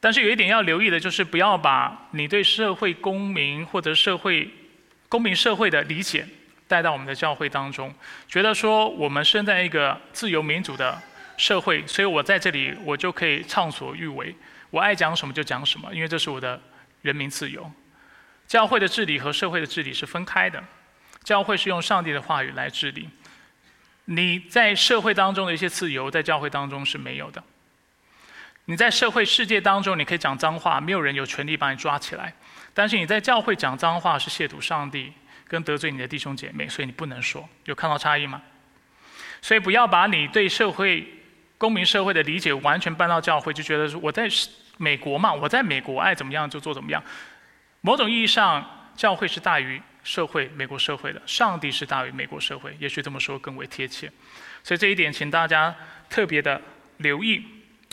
但是有一点要留意的就是，不要把你对社会公民或者社会公民社会的理解带到我们的教会当中，觉得说我们生在一个自由民主的社会，所以我在这里我就可以畅所欲为。我爱讲什么就讲什么，因为这是我的人民自由。教会的治理和社会的治理是分开的，教会是用上帝的话语来治理。你在社会当中的一些自由，在教会当中是没有的。你在社会世界当中，你可以讲脏话，没有人有权利把你抓起来。但是你在教会讲脏话是亵渎上帝，跟得罪你的弟兄姐妹，所以你不能说。有看到差异吗？所以不要把你对社会。公民社会的理解完全搬到教会，就觉得说我在美国嘛，我在美国爱怎么样就做怎么样。某种意义上，教会是大于社会，美国社会的，上帝是大于美国社会，也许这么说更为贴切。所以这一点，请大家特别的留意。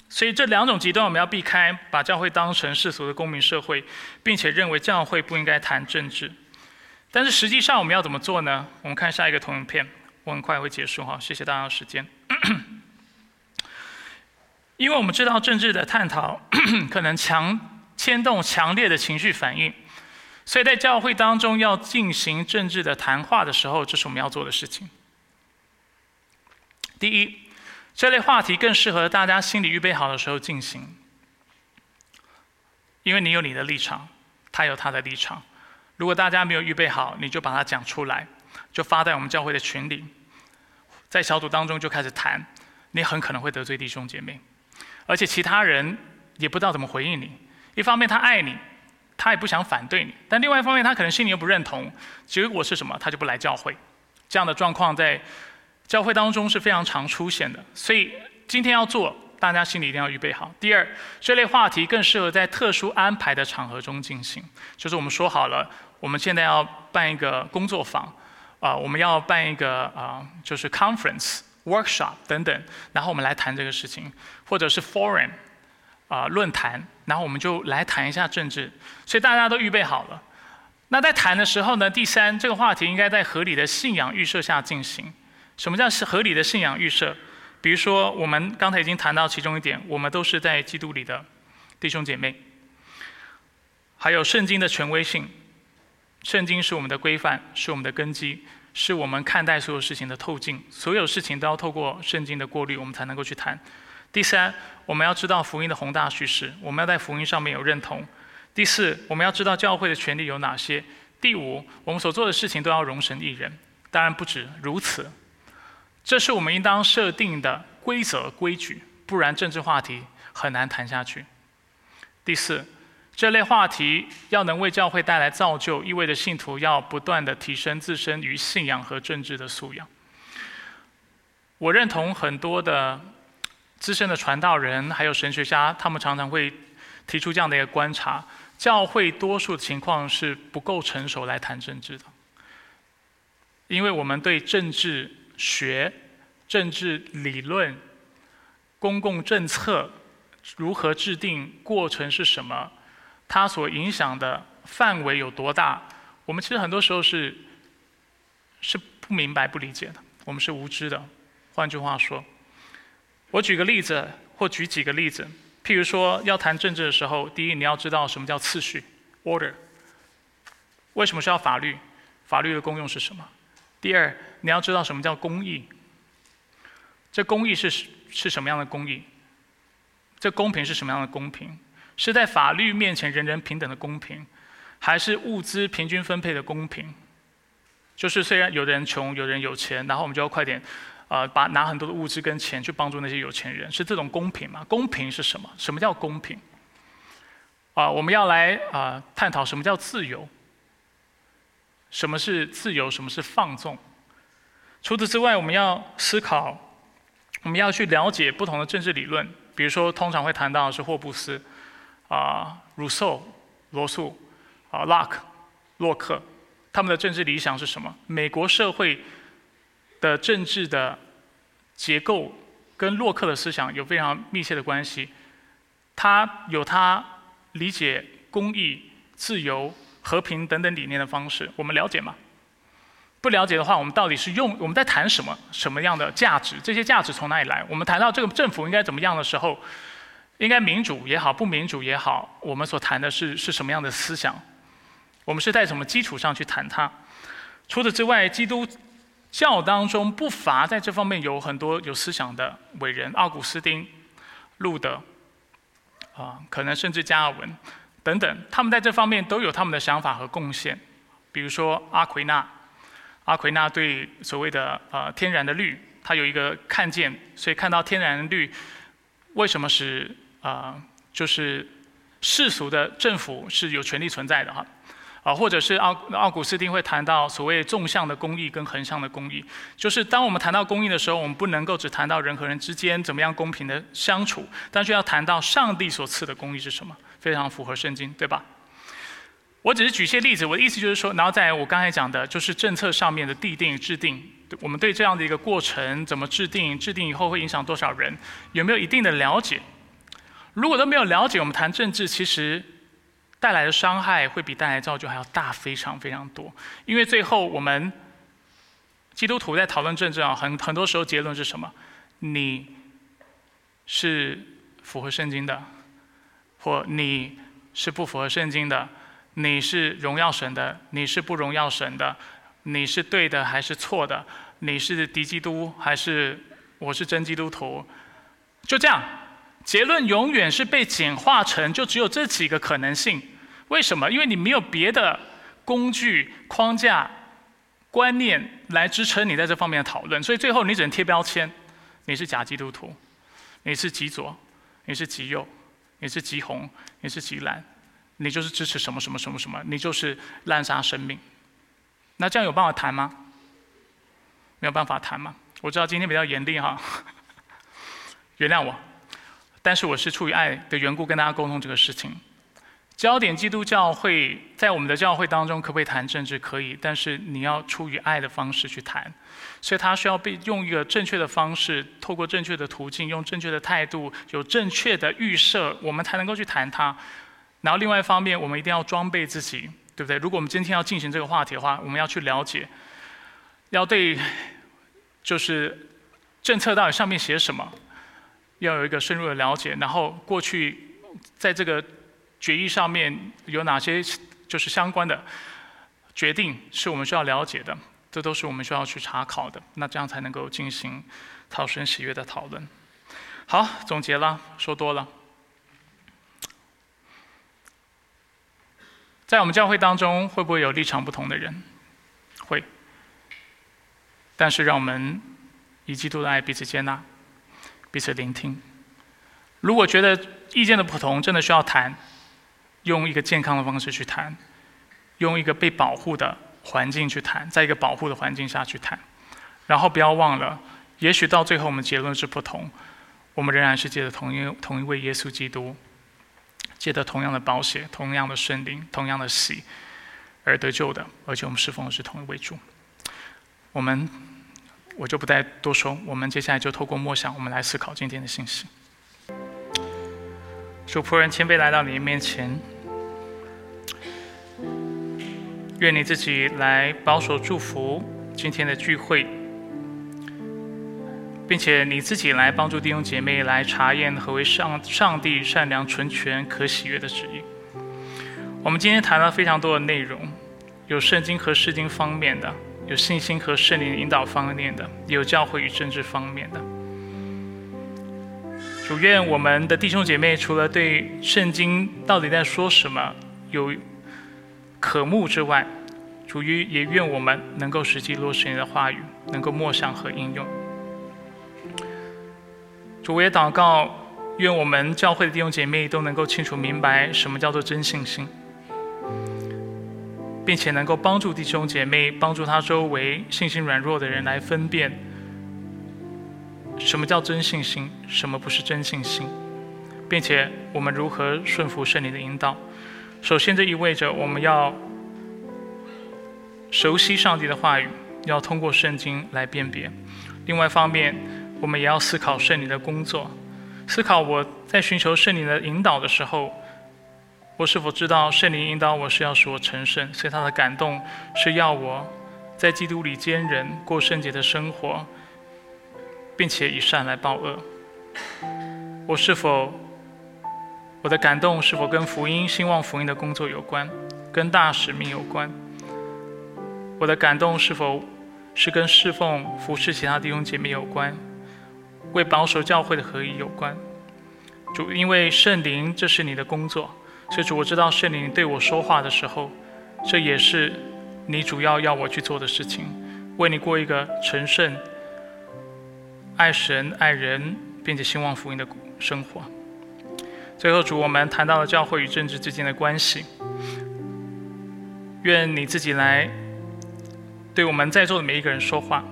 所以这两种极端我们要避开，把教会当成世俗的公民社会，并且认为教会不应该谈政治。但是实际上我们要怎么做呢？我们看下一个投影片，我很快会结束哈，谢谢大家的时间。因为我们知道政治的探讨 可能强牵动强烈的情绪反应，所以在教会当中要进行政治的谈话的时候，这是我们要做的事情。第一，这类话题更适合大家心理预备好的时候进行，因为你有你的立场，他有他的立场。如果大家没有预备好，你就把它讲出来，就发在我们教会的群里，在小组当中就开始谈，你很可能会得罪弟兄姐妹。而且其他人也不知道怎么回应你。一方面他爱你，他也不想反对你，但另外一方面，他可能心里又不认同，结果是什么？他就不来教会。这样的状况在教会当中是非常常出现的。所以今天要做，大家心里一定要预备好。第二，这类话题更适合在特殊安排的场合中进行，就是我们说好了，我们现在要办一个工作坊，啊，我们要办一个啊，就是 conference、workshop 等等，然后我们来谈这个事情，或者是 forum。啊，论坛，然后我们就来谈一下政治，所以大家都预备好了。那在谈的时候呢，第三，这个话题应该在合理的信仰预设下进行。什么叫是合理的信仰预设？比如说，我们刚才已经谈到其中一点，我们都是在基督里的弟兄姐妹，还有圣经的权威性，圣经是我们的规范，是我们的根基，是我们看待所有事情的透镜，所有事情都要透过圣经的过滤，我们才能够去谈。第三，我们要知道福音的宏大叙事，我们要在福音上面有认同。第四，我们要知道教会的权利有哪些。第五，我们所做的事情都要容神一人，当然不止如此。这是我们应当设定的规则规矩，不然政治话题很难谈下去。第四，这类话题要能为教会带来造就，意味着信徒要不断的提升自身与信仰和政治的素养。我认同很多的。资深的传道人还有神学家，他们常常会提出这样的一个观察：教会多数情况是不够成熟来谈政治的，因为我们对政治学、政治理论、公共政策如何制定、过程是什么、它所影响的范围有多大，我们其实很多时候是是不明白、不理解的，我们是无知的。换句话说。我举个例子，或举几个例子。譬如说，要谈政治的时候，第一，你要知道什么叫次序 （order）。为什么需要法律？法律的功用是什么？第二，你要知道什么叫公义。这公义是是什么样的公义？这公平是什么样的公平？是在法律面前人人平等的公平，还是物资平均分配的公平？就是虽然有的人穷，有人有钱，然后我们就要快点。呃，把拿很多的物资跟钱去帮助那些有钱人，是这种公平吗？公平是什么？什么叫公平？啊，我们要来啊探讨什么叫自由？什么是自由？什么是放纵？除此之外，我们要思考，我们要去了解不同的政治理论，比如说，通常会谈到是霍布斯、啊，鲁索、罗素、啊，洛克、洛克，他们的政治理想是什么？美国社会。的政治的结构跟洛克的思想有非常密切的关系，他有他理解公益、自由、和平等等理念的方式，我们了解吗？不了解的话，我们到底是用我们在谈什么？什么样的价值？这些价值从哪里来？我们谈到这个政府应该怎么样的时候，应该民主也好，不民主也好，我们所谈的是是什么样的思想？我们是在什么基础上去谈它？除此之外，基督。教当中不乏在这方面有很多有思想的伟人，奥古斯丁、路德，啊，可能甚至加尔文等等，他们在这方面都有他们的想法和贡献。比如说阿奎那，阿奎那对所谓的呃天然的律，他有一个看见，所以看到天然律为什么是啊，就是世俗的政府是有权利存在的哈。啊，或者是奥奥古斯丁会谈到所谓纵向的公益跟横向的公益，就是当我们谈到公益的时候，我们不能够只谈到人和人之间怎么样公平的相处，但是要谈到上帝所赐的公益是什么，非常符合圣经，对吧？我只是举些例子，我的意思就是说，然后在我刚才讲的，就是政策上面的地定制定，我们对这样的一个过程怎么制定，制定以后会影响多少人，有没有一定的了解？如果都没有了解，我们谈政治其实。带来的伤害会比带来造就还要大非常非常多，因为最后我们基督徒在讨论政治啊，很很多时候结论是什么？你是符合圣经的，或你是不符合圣经的？你是荣耀神的，你是不荣耀神的？你是对的还是错的？你是敌基督还是我是真基督徒？就这样。结论永远是被简化成就只有这几个可能性，为什么？因为你没有别的工具框架、观念来支撑你在这方面的讨论，所以最后你只能贴标签：你是假基督徒，你是极左，你是极右，你是极红，你是极蓝，你就是支持什么什么什么什么，你就是滥杀生命。那这样有办法谈吗？没有办法谈吗？我知道今天比较严厉哈，原谅我，但是我是出于爱的缘故跟大家沟通这个事情。焦点基督教会在我们的教会当中可不可以谈政治？可以，但是你要出于爱的方式去谈，所以它需要被用一个正确的方式，透过正确的途径，用正确的态度，有正确的预设，我们才能够去谈它。然后另外一方面，我们一定要装备自己，对不对？如果我们今天要进行这个话题的话，我们要去了解，要对，就是政策到底上面写什么，要有一个深入的了解。然后过去在这个。决议上面有哪些就是相关的决定是我们需要了解的？这都是我们需要去查考的。那这样才能够进行讨生喜悦的讨论。好，总结了，说多了。在我们教会当中，会不会有立场不同的人？会。但是让我们以基督的爱彼此接纳，彼此聆听。如果觉得意见的不同真的需要谈。用一个健康的方式去谈，用一个被保护的环境去谈，在一个保护的环境下去谈，然后不要忘了，也许到最后我们结论是不同，我们仍然是借着同一同一位耶稣基督，借着同样的保险、同样的圣灵、同样的喜而得救的，而且我们侍奉的是同一位主。我们我就不再多说，我们接下来就透过默想，我们来思考今天的信息。主仆人谦卑来到你面前。愿你自己来保守祝福今天的聚会，并且你自己来帮助弟兄姐妹来查验何为上上帝善良、纯全、可喜悦的旨意。我们今天谈了非常多的内容，有圣经和诗经方面的，有信心和圣灵引导方面的，也有教会与政治方面的。主愿我们的弟兄姐妹除了对圣经到底在说什么有。渴慕之外，主于也愿我们能够实际落实你的话语，能够默想和应用。主也祷告，愿我们教会的弟兄姐妹都能够清楚明白什么叫做真信心，并且能够帮助弟兄姐妹，帮助他周围信心软弱的人来分辨什么叫真信心，什么不是真信心，并且我们如何顺服圣灵的引导。首先，这意味着我们要熟悉上帝的话语，要通过圣经来辨别。另外一方面，我们也要思考圣灵的工作，思考我在寻求圣灵的引导的时候，我是否知道圣灵引导我是要使我成圣，所以他的感动是要我在基督里坚忍，过圣洁的生活，并且以善来报恶。我是否？我的感动是否跟福音、兴旺福音的工作有关，跟大使命有关？我的感动是否是跟侍奉、服侍其他弟兄姐妹有关，为保守教会的合一有关？主，因为圣灵这是你的工作，所以主我知道圣灵对我说话的时候，这也是你主要要我去做的事情，为你过一个成圣、爱神、爱人，并且兴旺福音的生活。最后，主，我们谈到了教会与政治之间的关系。愿你自己来对我们在座的每一个人说话。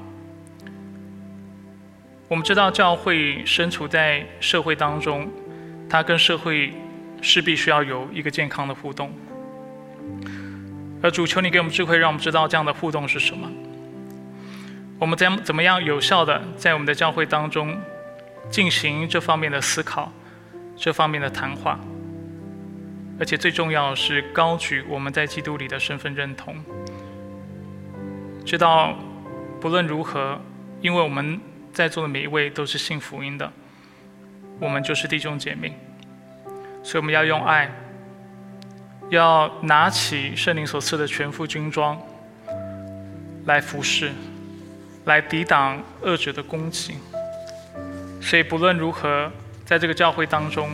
我们知道教会身处在社会当中，它跟社会势必需要有一个健康的互动。而主，求你给我们智慧，让我们知道这样的互动是什么。我们怎怎么样有效的在我们的教会当中进行这方面的思考？这方面的谈话，而且最重要是高举我们在基督里的身份认同，知道不论如何，因为我们在座的每一位都是信福音的，我们就是弟兄姐妹，所以我们要用爱，要拿起圣灵所赐的全副军装来服侍，来抵挡恶者的攻击。所以不论如何。在这个教会当中，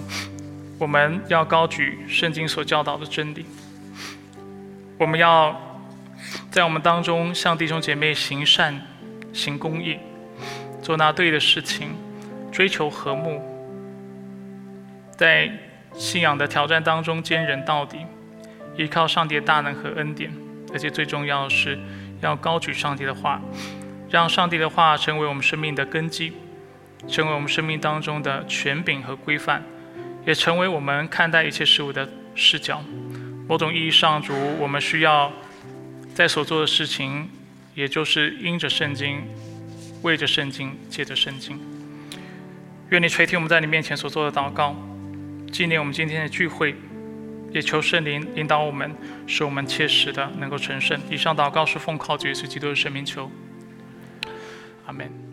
我们要高举圣经所教导的真理。我们要在我们当中向弟兄姐妹行善、行公义，做那对的事情，追求和睦，在信仰的挑战当中坚忍到底，依靠上帝的大能和恩典，而且最重要的是要高举上帝的话，让上帝的话成为我们生命的根基，成为我们生命当中的权柄和规范，也成为我们看待一切事物的视角。某种意义上，主，我们需要在所做的事情，也就是因着圣经，为着圣经，借着圣经。愿你垂听我们在你面前所做的祷告，纪念我们今天的聚会。也求圣灵引导我们，使我们切实的能够成圣。以上祷告是奉靠主耶稣基督的圣名求，阿门。